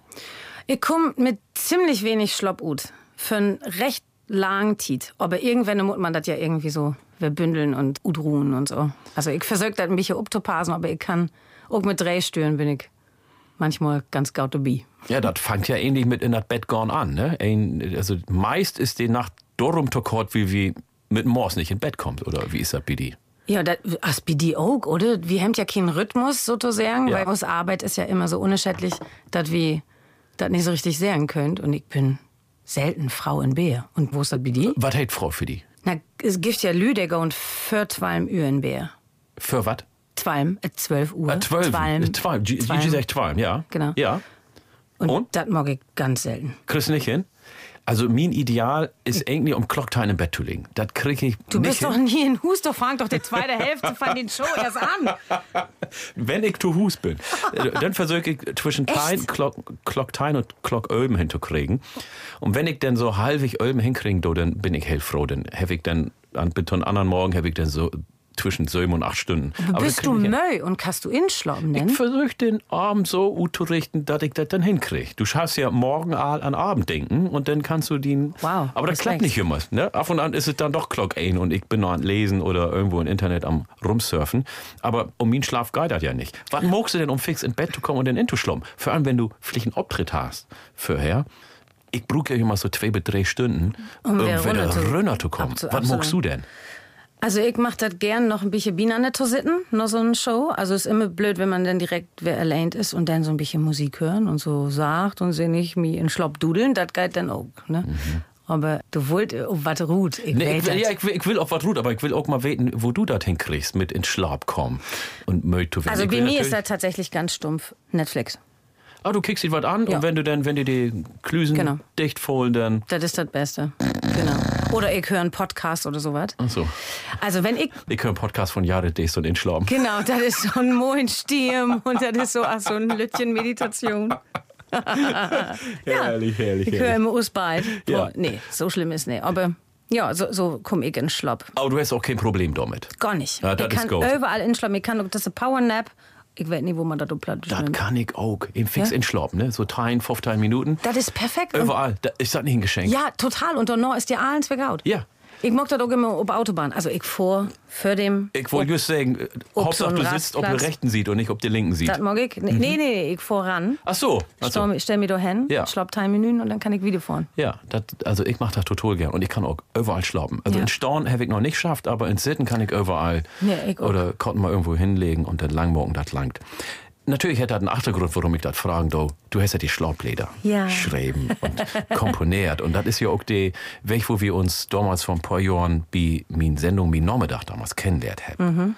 Ich komme mit ziemlich wenig Schlopp ut. Für einen recht langen Tiet. Aber irgendwann muss man das ja irgendwie so verbündeln und udruhen und so. Also ich versuche das ein bisschen abzupassen, aber ich kann auch mit drei Stühlen bin ich manchmal ganz gaut dabei. Ja, das fängt ja ähnlich mit in das Bett gone an. Ne? Also meist ist die Nacht darum zu kort, wie wir mit Morse nicht in Bett kommt. Oder wie ist das bei dir? Ja, das as bei die auch, oder? Wir haben ja keinen Rhythmus sozusagen, Ja. weil aus Arbeit ist ja immer so unerschädlich, dass wir das nicht so richtig sehen könnt. Und ich bin selten Frau in Bär. Und wo ist das bei dir? Was hält Frau für die? Na, es gibt ja Lüdecker und für Twalm Uhr in Bär. Für was? Twalm, äh, 12 Uhr. Äh, Zwölf. Twalm. Äh, Twalm. Twalm. Sagt Twalm, ja. Genau. Ja. Und, Und? das mag ich ganz selten. Kriegst du nicht hin? Also mein Ideal ist irgendwie um Clocktime im Bett zu liegen. Das kriege ich Du nicht bist hin. doch nie in Hus, doch fang doch die zweite Hälfte von den Show erst an. Wenn ich zu Hus bin, äh, dann versuche ich zwischen? Tein, Clock, Clocktime und Clock Ölben hinzukriegen. Und wenn ich dann so halbig Ölben hinkriegen, do, dann bin ich hellfroh. Dann habe ich dann, an bitte anderen Morgen habe ich dann so zwischen sieben und acht Stunden. Aber das bist du. Möi und kannst du inschlafen? Ich versuche den Abend so auszurichten, dass ich das dann hinkriege. Du schaffst ja morgen an Abend denken und dann kannst du den. Wow, Aber das klappt nicht immer. Ne? Ab und an ist es dann doch Clock 1 und ich bin noch am Lesen oder irgendwo im Internet am Rumsurfen. Aber um meinen Schlaf geht das ja nicht. Was magst du denn, um fix ins Bett zu kommen und dann inzuschlummen? Vor allem, wenn du vielleicht einen Auftritt hast. Vorher. Ich brauche ja immer so zwei bis drei Stunden, Um wieder runter zu- zu kommen. Was magst du denn? Also ich mach das gern noch ein bisschen Biene zu sitten, noch so eine Show. Also ist immer blöd, wenn man dann direkt wer allein ist und dann so ein bisschen Musik hören und so sagt und sie nicht mich in Schlopp dudeln, das geht dann auch. Ne? Aber du wollt äh, was ruht. Ich Nee, ich, will, ja, ich, will, ich will auch was ruht, aber ich will auch mal weten, wo du das hinkriegst mit ins Schlaf kommen und Müll zu also bei mir ist das tatsächlich ganz stumpf. Netflix. Ah, du kickst dir was an Ja. und wenn du dann, wenn dir die Klüsen Genau. dicht fallen, dann. Das ist das Beste. Genau. Oder ich höre einen Podcast oder sowas. Ach so. Also wenn ich Ich höre einen Podcast von Jared Dest und Inschlafen. Genau, das ist so ein Mohnstirn und das ist so, ach, so ein Lütchen Meditation. herrlich, herrlich, Ich höre immer aus bald. Ja. Nee, so schlimm ist nicht. Aber ja, so, so komme ich in Schlapp. Aber du hast auch kein Problem damit. Gar nicht. Ja, ich kann überall in Schlapp. Ich kann das ist ein Powernap. Ich weiß nicht, wo man das platt Das kann ich auch. Im Fix Ja? in Schlapp, ne? So 10, 15 Minuten. Das ist perfekt. Überall. Da ist das nicht ein Geschenk? Ja, total. Und danach ist dir alles vergaut. Ja. Ich mag das auch immer auf Autobahn. Also ich vor, für dem. Ich wollte just sagen, Hauptsache so du sitzt, ob Rastplatz. rechten sieht und nicht, ob der linken sieht. Das mag ich. Nee, nee, nee, ich voran. Ach so. Ach so. Stell, stell mich da hin, Ja. schlapp drei Minuten und dann kann ich wieder fahren. Ja, das, also ich mache das total gern und ich kann auch überall schlappen. Also Ja. in Storn habe ich noch nicht geschafft, aber in Sitten kann ich überall Ja, ich auch. oder konnten mal irgendwo hinlegen und dann langmorgen das langt. Natürlich hätte das einen Achtergrund, warum ich das fragen do. Du hast ja die Schlaubbläder Ja. geschrieben und komponiert. Und das ist ja auch der Weg, wo wir uns damals vor ein paar Jahren bei min Sendung, min Nachmittag damals kennengelernt haben. Mhm.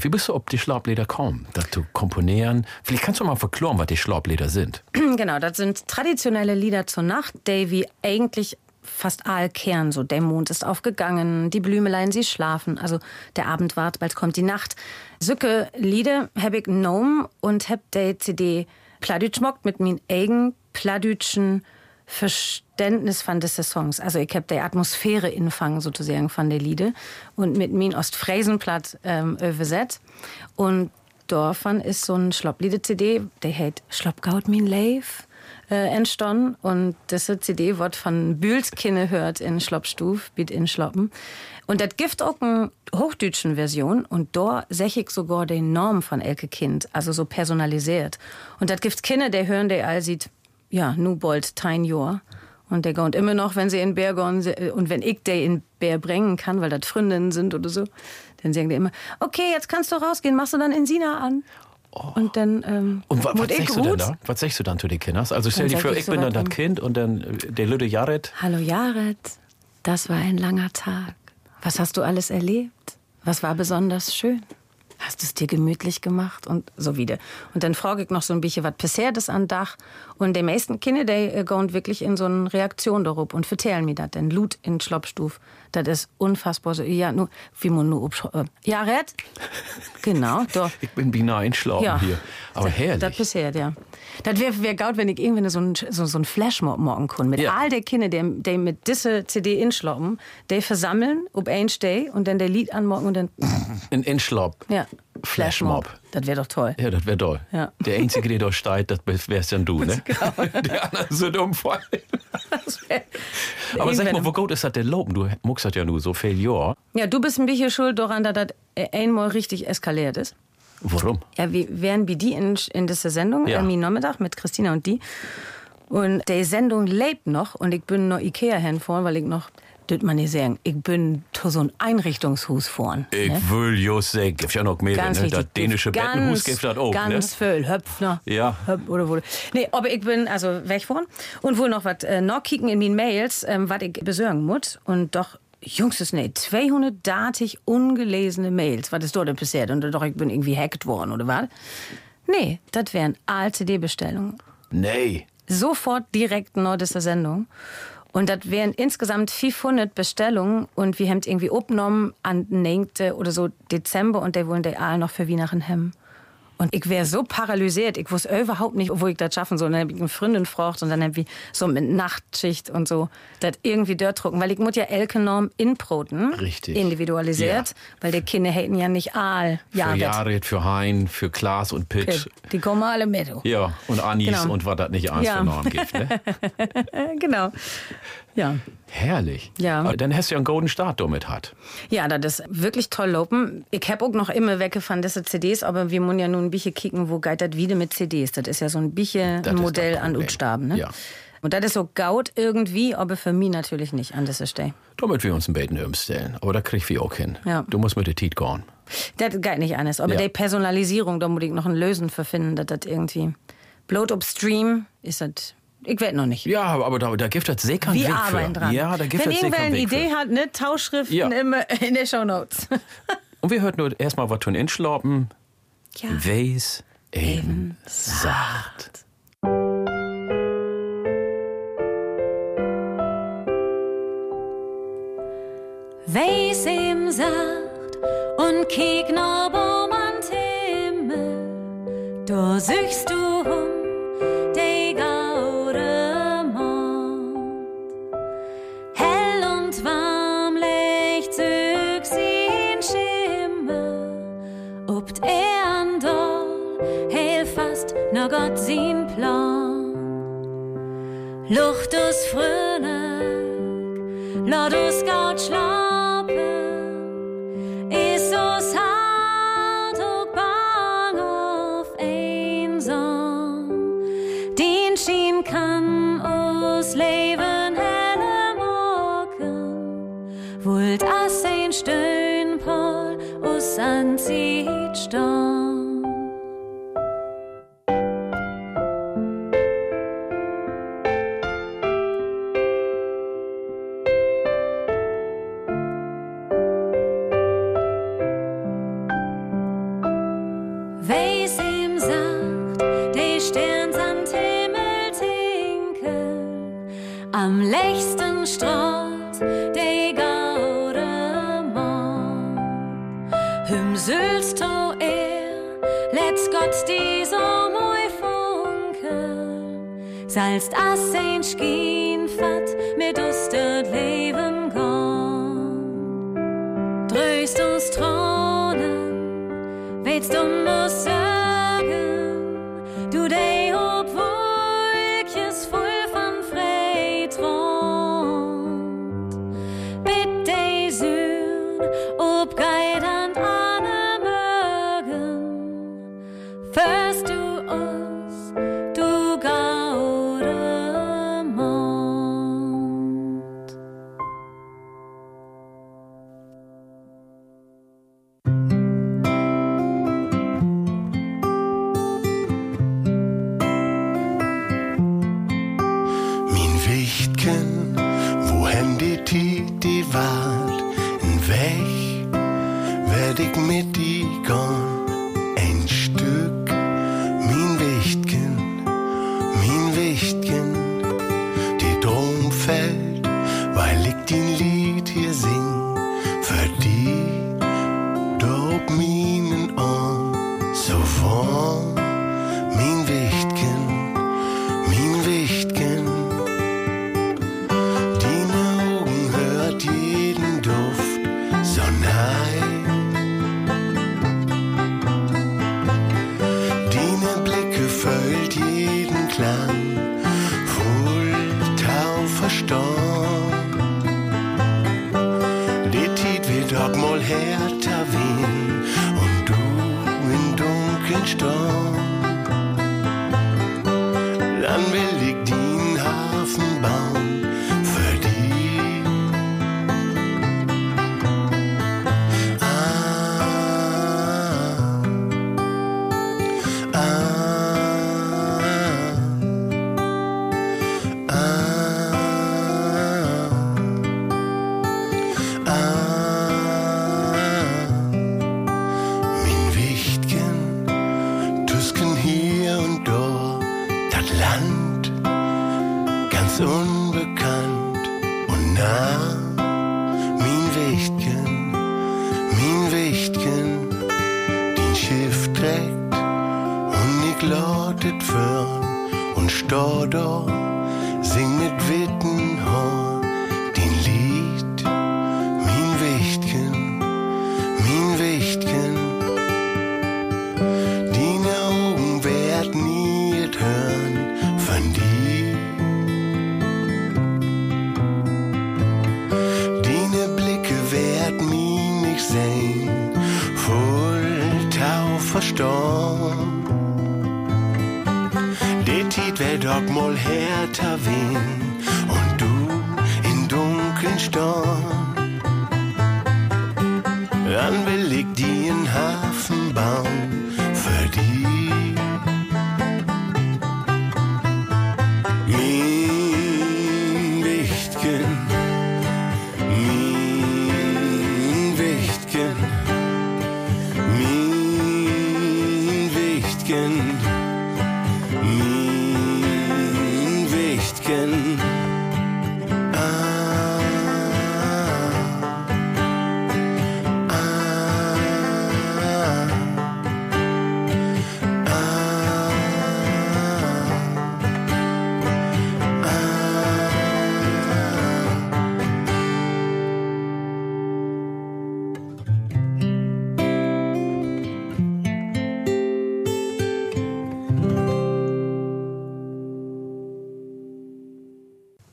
Wie bist du auf die Schlaubbläder kommen? Dass du komponieren? Vielleicht kannst du mal verklären, was die Schlaubbläder sind. genau, das sind traditionelle Lieder zur Nacht, die wie eigentlich fast all kehren. So, der Mond ist aufgegangen, die Blümelein, sie schlafen. Also der Abend wart, bald kommt die Nacht. Sücke Lieder hab ich genommen und hab die CD Pladütsch mockt mit min eigen Pladütschen Verständnis von diese Songs. Also ich hab die Atmosphäre infangen sozusagen von der Lieder und mit min Ostfriesenplatt ähm, übersetzt. Und davon ist so ein Schloppliede-CD, der heißt Schloppgaut min Leif äh, entstanden. Und diese CD wird von Bühlskinne hört in Schloppstuf, biet in Schloppen. Und das gibt auch eine hochdütschen Version. Und da sehe ich sogar den Norm von Elke Kind, also so personalisiert. Und das gibt Kinder, der hören, der all sieht, ja, nu bald tein Jahr. Und der geht immer noch, wenn sie in Bär gehen, se- und wenn ich der in Bär bringen kann, weil das Freundinnen sind oder so, dann sagen die immer, okay, jetzt kannst du rausgehen, machst du dann in Sina an. Und dann, ähm, Und wa, was sagst du denn da? Was sagst du dann zu den Kindern? Also stell dir vor, ich ich so bin dann das. Kind und dann äh, der Lüde Jared. Hallo Jared, das war ein langer Tag. Was hast du alles erlebt? Was war besonders schön? Hast du es dir gemütlich gemacht und so wieder. Und dann frage ich noch so ein bisschen, was passiert ist an Dach. Und die meisten Kinder, die äh, gehen wirklich in so eine Reaktion darauf und vertellen mir das. Denn Lut in Schloppstuf, das ist unfassbar. So, ja, nur, wie man nur, obsch- äh, Jared? Genau, doch. Ich bin beinahe entschlafen Ja. hier. Aber herrlich. Das passiert, ja. Das wäre wär gaut, wenn ich irgendwann so ein, so, so ein Flashmob morgen kann. Mit Ja. all den Kindern, die, die mit dieser CD inschloppen, die versammeln, ob ein Steh und dann der Lied anmorgen und dann, Ein Inschlopp. ja. Flashmob. Das wäre doch toll. Ja, das wäre toll. Ja. Der Einzige, der da steigt, das wärst dann du, ne? Die anderen sind umfallen. Aber sag mal, wo gut ist das denn loben? Du muckst das ja nur so viel Jahr. Ja, du bist ein bisschen schuld daran, dass das einmal richtig eskaliert ist. Warum? Ja, wir wären wie die in, in dieser Sendung, Ja. ja. am Nachmittag mit Christina und die. Und die Sendung lebt noch und ich bin noch Ikea hinfahren, weil ich noch, das man nicht sagen, ich bin zu so ein Einrichtungshus fahren. Ich ne? will just sagen, gibt ja noch mehr, Ganz ne? Das dänische Ganz- Bettenhus gibt das auch, Ganz ne? viel Höpfner. Ja. Höp oder wo. Nee, aber ich bin also weggefahren und wohl noch was äh, noch kicken in meinen Mails, ähm, was ich besorgen muss. Und doch, Jungs, ist nicht 200 datig ungelesene Mails. Was ist dort denn passiert? Und doch, ich bin irgendwie hackt worden oder was? Nee, das wären ALCD-Bestellungen. Nee. Sofort direkt nach dieser Sendung. Und das wären insgesamt 500 Bestellungen und wir haben irgendwie aufgenommen an 9. oder so Dezember und die wollen die alle noch für Weihnachten haben. Und ich wäre so paralysiert, ich wusste überhaupt nicht, wo ich das schaffen soll. Und dann habe ich eine Freundin gefragt und dann habe ich so mit Nachtschicht und so das irgendwie dort drucken. Weil ich muss ja Elke-Norm inproten. Richtig. Individualisiert. Weil die Kinder hätten ja nicht all Für Jared. Für Hein, für Klaas und Pitt. Die kommen alle mit. Ja, und Anis Genau. und was das nicht alles Ja. für Namen gibt. Ne? genau. Ja. Herrlich. Ja. Dann hast du ja einen golden Start damit hat. Ja, das ist wirklich toll laufen. Ich habe auch noch immer wegge von diese CDs, aber wir müssen ja nun ein bisschen kicken, wo geht das wieder mit CDs. Das ist ja so ein bisschen ein Modell an. Utstaben. Ne? Ja. Und das ist so gaut irgendwie, aber für mich natürlich nicht an dieser Stelle. Damit wir uns ein Beten umstellen. Aber da krieg ich auch hin. Ja. Du musst mit der Tiet gehen. Das geht nicht anders. Aber Ja. die Personalisierung, da muss ich noch ein Lösen für finden, dass das irgendwie. Bloat upstream ist das. Ich weiß noch nicht. Ja, aber da, da gibt es sehr keinen Wir Weg arbeiten für. dran. Ja, da gibt Wenn es sehr irgendwer eine Idee für. hat, ne, Tauschschriften Ja. immer in den Shownotes. Und wir hörten nur erstmal was von Inschlappen. Ja. Weis eben sagt. Weis ihm sagt und kiek no bom an Himmel, da suchst du Lucht us fröhlich, lass us gaut schlafen,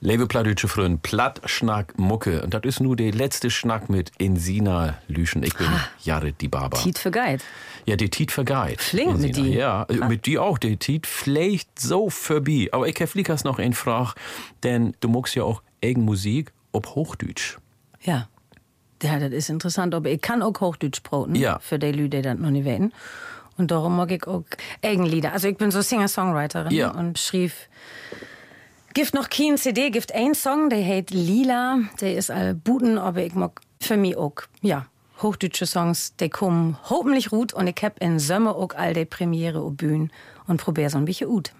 Liebe Plattdeutsche Freunde, Plattschnack Mucke. Und das ist nur der letzte Schnack mit Insina Lüschen. Ich bin Jared die Barber. Tiet für Guide. Ja, die Tiet vergeit. Flink mit die. Ja, äh, mit die auch. Die Tiet vielleicht so vorbei. Aber ich habe Flickers noch ein Frage, denn du magst ja auch eigen Musik ob Hochdeutsch. Ja. Ja, das ist interessant, aber ich kann auch Hochdeutsch sprechen. Ja. Für die Leute, die das noch nicht wissen. Und darum mag ich auch Eigenlieder. Also ich bin so Singer-Songwriterin Ja. und schrieb Gift noch kein CD, gibt ein Song, der heißt Lila, der ist all Buten, aber ich mag für mich auch, ja, hochdeutsche Songs, die kommen hoffentlich gut und ich hab in Sommer auch all die Premiere auf Bühnen und probier so ein bisschen gut.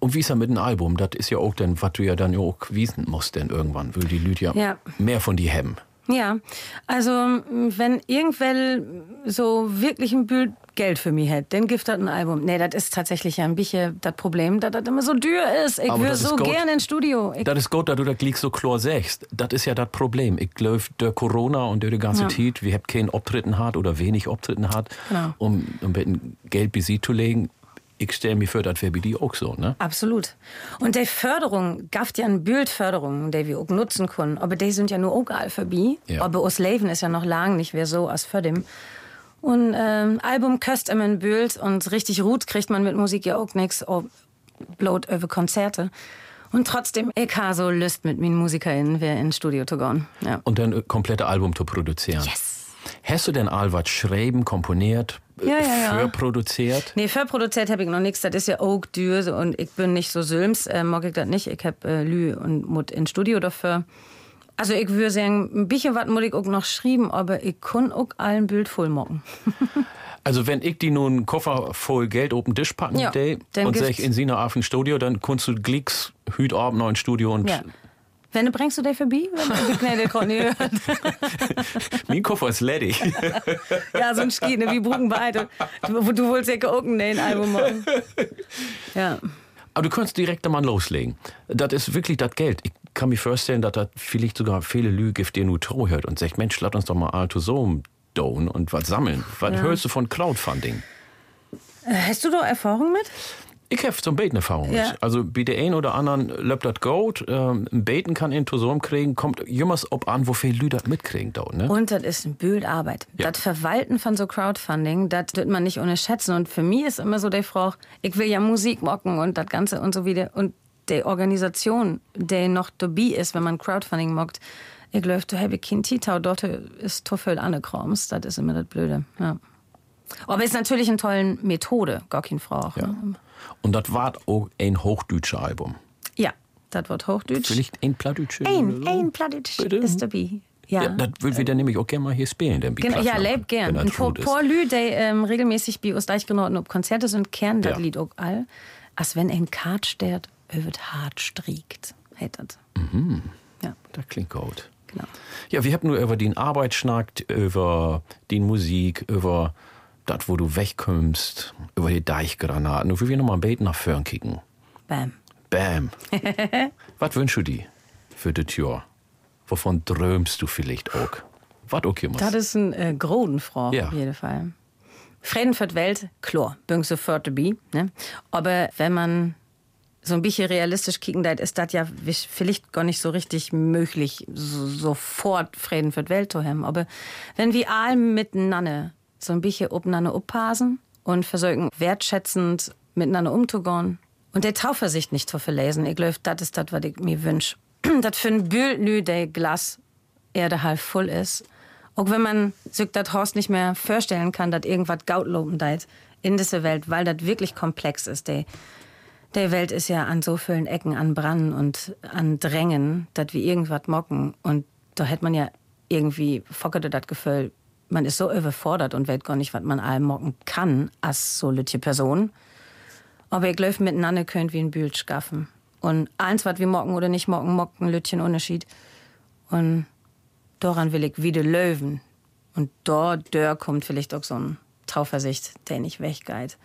Und wie ist er mit dem Album? Das ist ja auch dann, was du ja dann auch wiesen musst, denn irgendwann will die Leute ja, Ja. mehr von die haben. Ja, also wenn irgendwer so wirklich ein Bild Geld für mich hätte, dann gibt das ein Album. Nee, das ist tatsächlich ein bisschen das Problem, dass das immer so teuer ist. Ich ist so gerne ins Studio. Das ist gut, dass du das gleich so klar sagst. Das ist ja das Problem. Ich glaube, der Corona und der ganze Ja. Zeit, wir haben keinen Auftritten hat oder wenig Auftritten hat, Genau. um, um dem Geld bei sie zu legen. Ich stelle mir vor, das wäre bei dir auch so, ne? Absolut. Und die Förderung, gaft ja eine Bildförderung, die wir auch nutzen können. Aber die sind ja nur auch all vorbei. Ja. Aber aus Leben ist ja noch lang nicht mehr so als für dem. Und ähm, Album köst immer ein Bild und richtig gut kriegt man mit Musik ja auch nichts, bloß über Konzerte. Und trotzdem, ich habe so Lust mit meinen MusikerInnen, wer ins Studio zu gehen. Ja. Und dann ein komplette Album zu produzieren. Yes. Hast du denn all was schreiben, komponiert, Ja, ja, ja. für produziert? Nee, für produziert habe ich noch nichts. Das ist ja auch dür so, und ich bin nicht so Sülms, äh, mag ich das nicht. Ich habe äh, Lü und Mut ins Studio dafür. Also ich würde sagen, ein bisschen was muss ich auch noch schreiben, aber ich kann auch allen Bild voll machen. Also wenn ich die nun Koffer voll Geld auf den Tisch packen Ja, day und sag in Sina auf ein Studio, dann kannst du glicks hüt Abend noch Studio und Ja. Wenn du bringst du dich vorbei? Wenn du Knädel gerade nicht hört. mein Koffer ist ledig. Ja, so ein Schiene wie Bruggenbeide. Du, du wolltest ja auch ein Album machen. Ja. Aber du kannst direkt da mal loslegen. Das ist wirklich das Geld. Ich kann mir vorstellen, dass das vielleicht sogar viele Lüge gibt, die nur Trau hört und sagt, Mensch, lass uns doch mal Alto so down und was sammeln. Was Ja. hörst du von Crowdfunding? Äh, Hast du da Erfahrung mit? Ich habe ein Beten Erfahrung Ja. Also bei der einen oder anderen läuft das gut. Ähm, Beten kann in Tosom kriegen, kommt jemals ob an, wo viele Leute das mitkriegen dort, ne? Und das ist eine Bildarbeit. Ja. Das Verwalten von so Crowdfunding, das wird man nicht unterschätzen. Und für mich ist immer so der Frage, ich will ja Musik mocken und das Ganze und so wieder. Und die Organisation, die noch dabei ist, wenn man Crowdfunding mockt, ich glaube, du habe kein Titau, dort ist to viel Annekrams. Das ist immer das Blöde. Ja. Aber es ist natürlich eine tolle Methode, gar keine Frage. Ja. Und das war auch ein hochdeutscher Album. Ja, das wird Hochdeutsch. Vielleicht ein Plattdeutsche? Ein, so? ein Plattdeutsch ist dabei. Ja, Ja. das will wir dann nämlich auch gerne mal hier spielen. Dann Genau, ja, lebt gern. Ist. paar Lü, die ähm, regelmäßig bei uns Deichgenoten auf Konzerte sind, kennen das Ja. Lied auch all. Als wenn ein Kart steht, wird hart striegt. Hätt das. Mhm. Ja. Das klingt gut. Genau. Ja, wir haben nur über den Arbeit schnackt, über die Musik, über das, wo du wegkommst, über die Deichgranaten. Wir will noch mal ein Beten nach vorn kicken. Bam. Bam. Was wünschst du dir für das Jahr? Wovon träumst du vielleicht auch? Was auch immer. Das ist ein äh, Grodenfrau, Ja. auf jeden Fall. Frieden für die Welt, klar, bin sofort dabei. Ne? Aber wenn man so ein bisschen realistisch kicken darf, ist das ja vielleicht gar nicht so richtig möglich, so, sofort Frieden für die Welt zu haben. Aber wenn wir alle miteinander so ein bisschen aufeinander aufpassen und versuchen, wertschätzend miteinander umzugehen und der Tauversicht nicht zu verlesen, ich glaube, das ist das, was ich mir wünsche. Das für ein nü, der Glas Erde halb voll ist. Auch wenn man sich das Horst nicht mehr vorstellen kann, dass irgendwas Gautlopen deit in dieser Welt, weil das wirklich komplex ist. Die, die Welt ist ja an so vielen Ecken an Brand und an Drängen, dass wir irgendwas mocken. Und da hätte man ja irgendwie fockerte das Gefühl, man ist so überfordert und weiß gar nicht, was man allem mocken kann als so lütje Person. Aber ich glaube, miteinander könnt wie ein Bild schaffen. Und eins, was wir mocken oder nicht mocken, mocken Lütchen Unterschied. Und daran will ich wieder löwen. Und dort dör kommt vielleicht auch so ein Tauversicht, der nicht weggeht.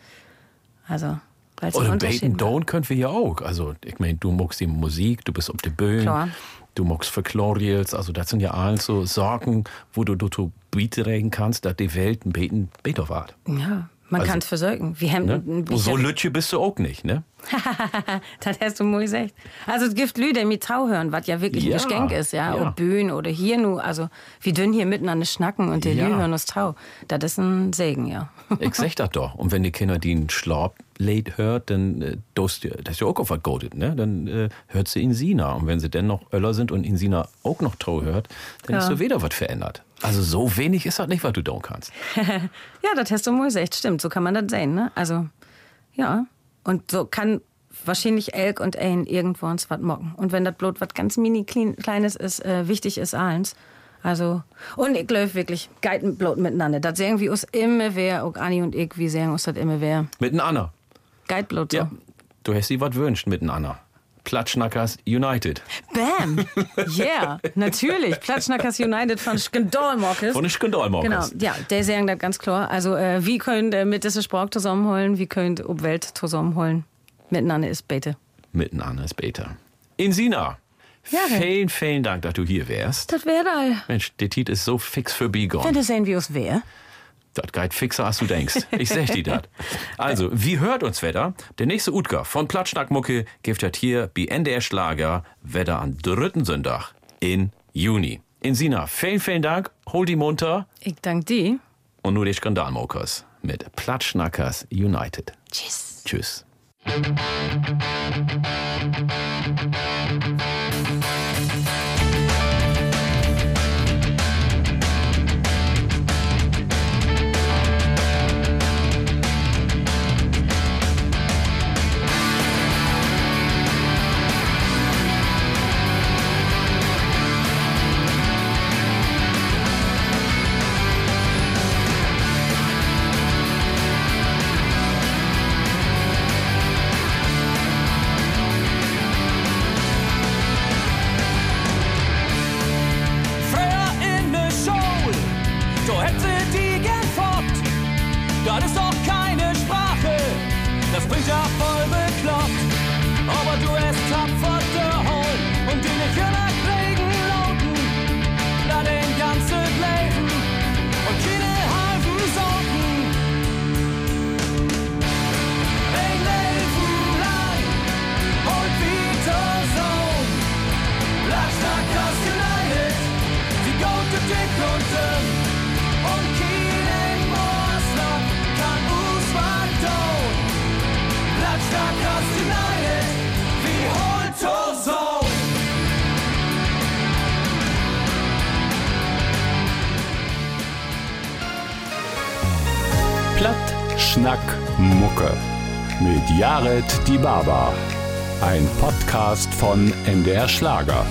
Also, weil es Oder macht. Down können wir ja auch. Also, ich meine, du magst die Musik, du bist auf der Bühne, Klar. Du magst Verkloriels, also das sind ja alles so Sorgen, wo du dazu beitragen kannst, dass die Welt ein Beten besser wird. Ja, Man Also, kann es versorgen. Wir haben Ne? So Lütje bist du auch nicht, ne? das hast du mal gesagt. Also es gibt die mit Trau hören, was ja wirklich Ja, ein Geschenk ist, ja. ja. Ob Bühnen oder hier nur, also wir dünn hier miteinander schnacken und die Ja. Lü hören uns Trau. Das ist ein Segen, ja. Ich sag das doch. Und wenn die Kinder den Schlaf late hört, dann äh, das, das ist ja auch Godet, ne? Dann äh, hört sie Insina. Und wenn sie dann noch Öller sind und Insina auch noch Trau hört, dann Ja. ist so wieder was verändert. Also so wenig ist das nicht, was du tun kannst. ja, das hast du mal gesagt, stimmt. So kann man das sehen, ne? Also, ja. Und so kann wahrscheinlich Elk und Ein irgendwo uns was mocken. Und wenn das Blut was ganz mini klein- kleines ist, äh, wichtig ist eins. Also, und ich glaube wirklich, geiten Blut miteinander. Das sagen wir uns immer wer, auch Anni und ich, wir sagen uns das immer wer. Miteinander. Geit Blut so. Ja. Du hast sie was wünscht miteinander. Platschnackers United. Bam! Yeah, natürlich. Platschnackers United von Skandalmockes. Von den Genau, ja, der sagen das ganz klar. Also, äh, wie könnt äh, mit dieser Sprache zusammenholen, wie könnt ob Welt zusammenholen. Miteinander ist Bete. Miteinander ist besser. Insina, Ja, vielen, vielen Dank, dass du hier wärst. Das wäre all. Mensch, der Tit ist so fix für Wenn Bigon. du sehen, wie es wäre. Das geht fixer, als du denkst. Ich sag dir das. Also, wie hört uns Wetter? Der nächste Utger von Platschnackmucke gibt das hier bei NDR Schlager Wetter am dritten Sonntag in Juni. Insina, vielen, vielen Dank. Hol die munter. Ich danke dir. Und nur die Skandalmokers mit Platschnackers United. Tschüss. Tschüss. Platt, Schnack, Mucke. Mit Jared Die Baba. Ein Podcast von NDR Schlager.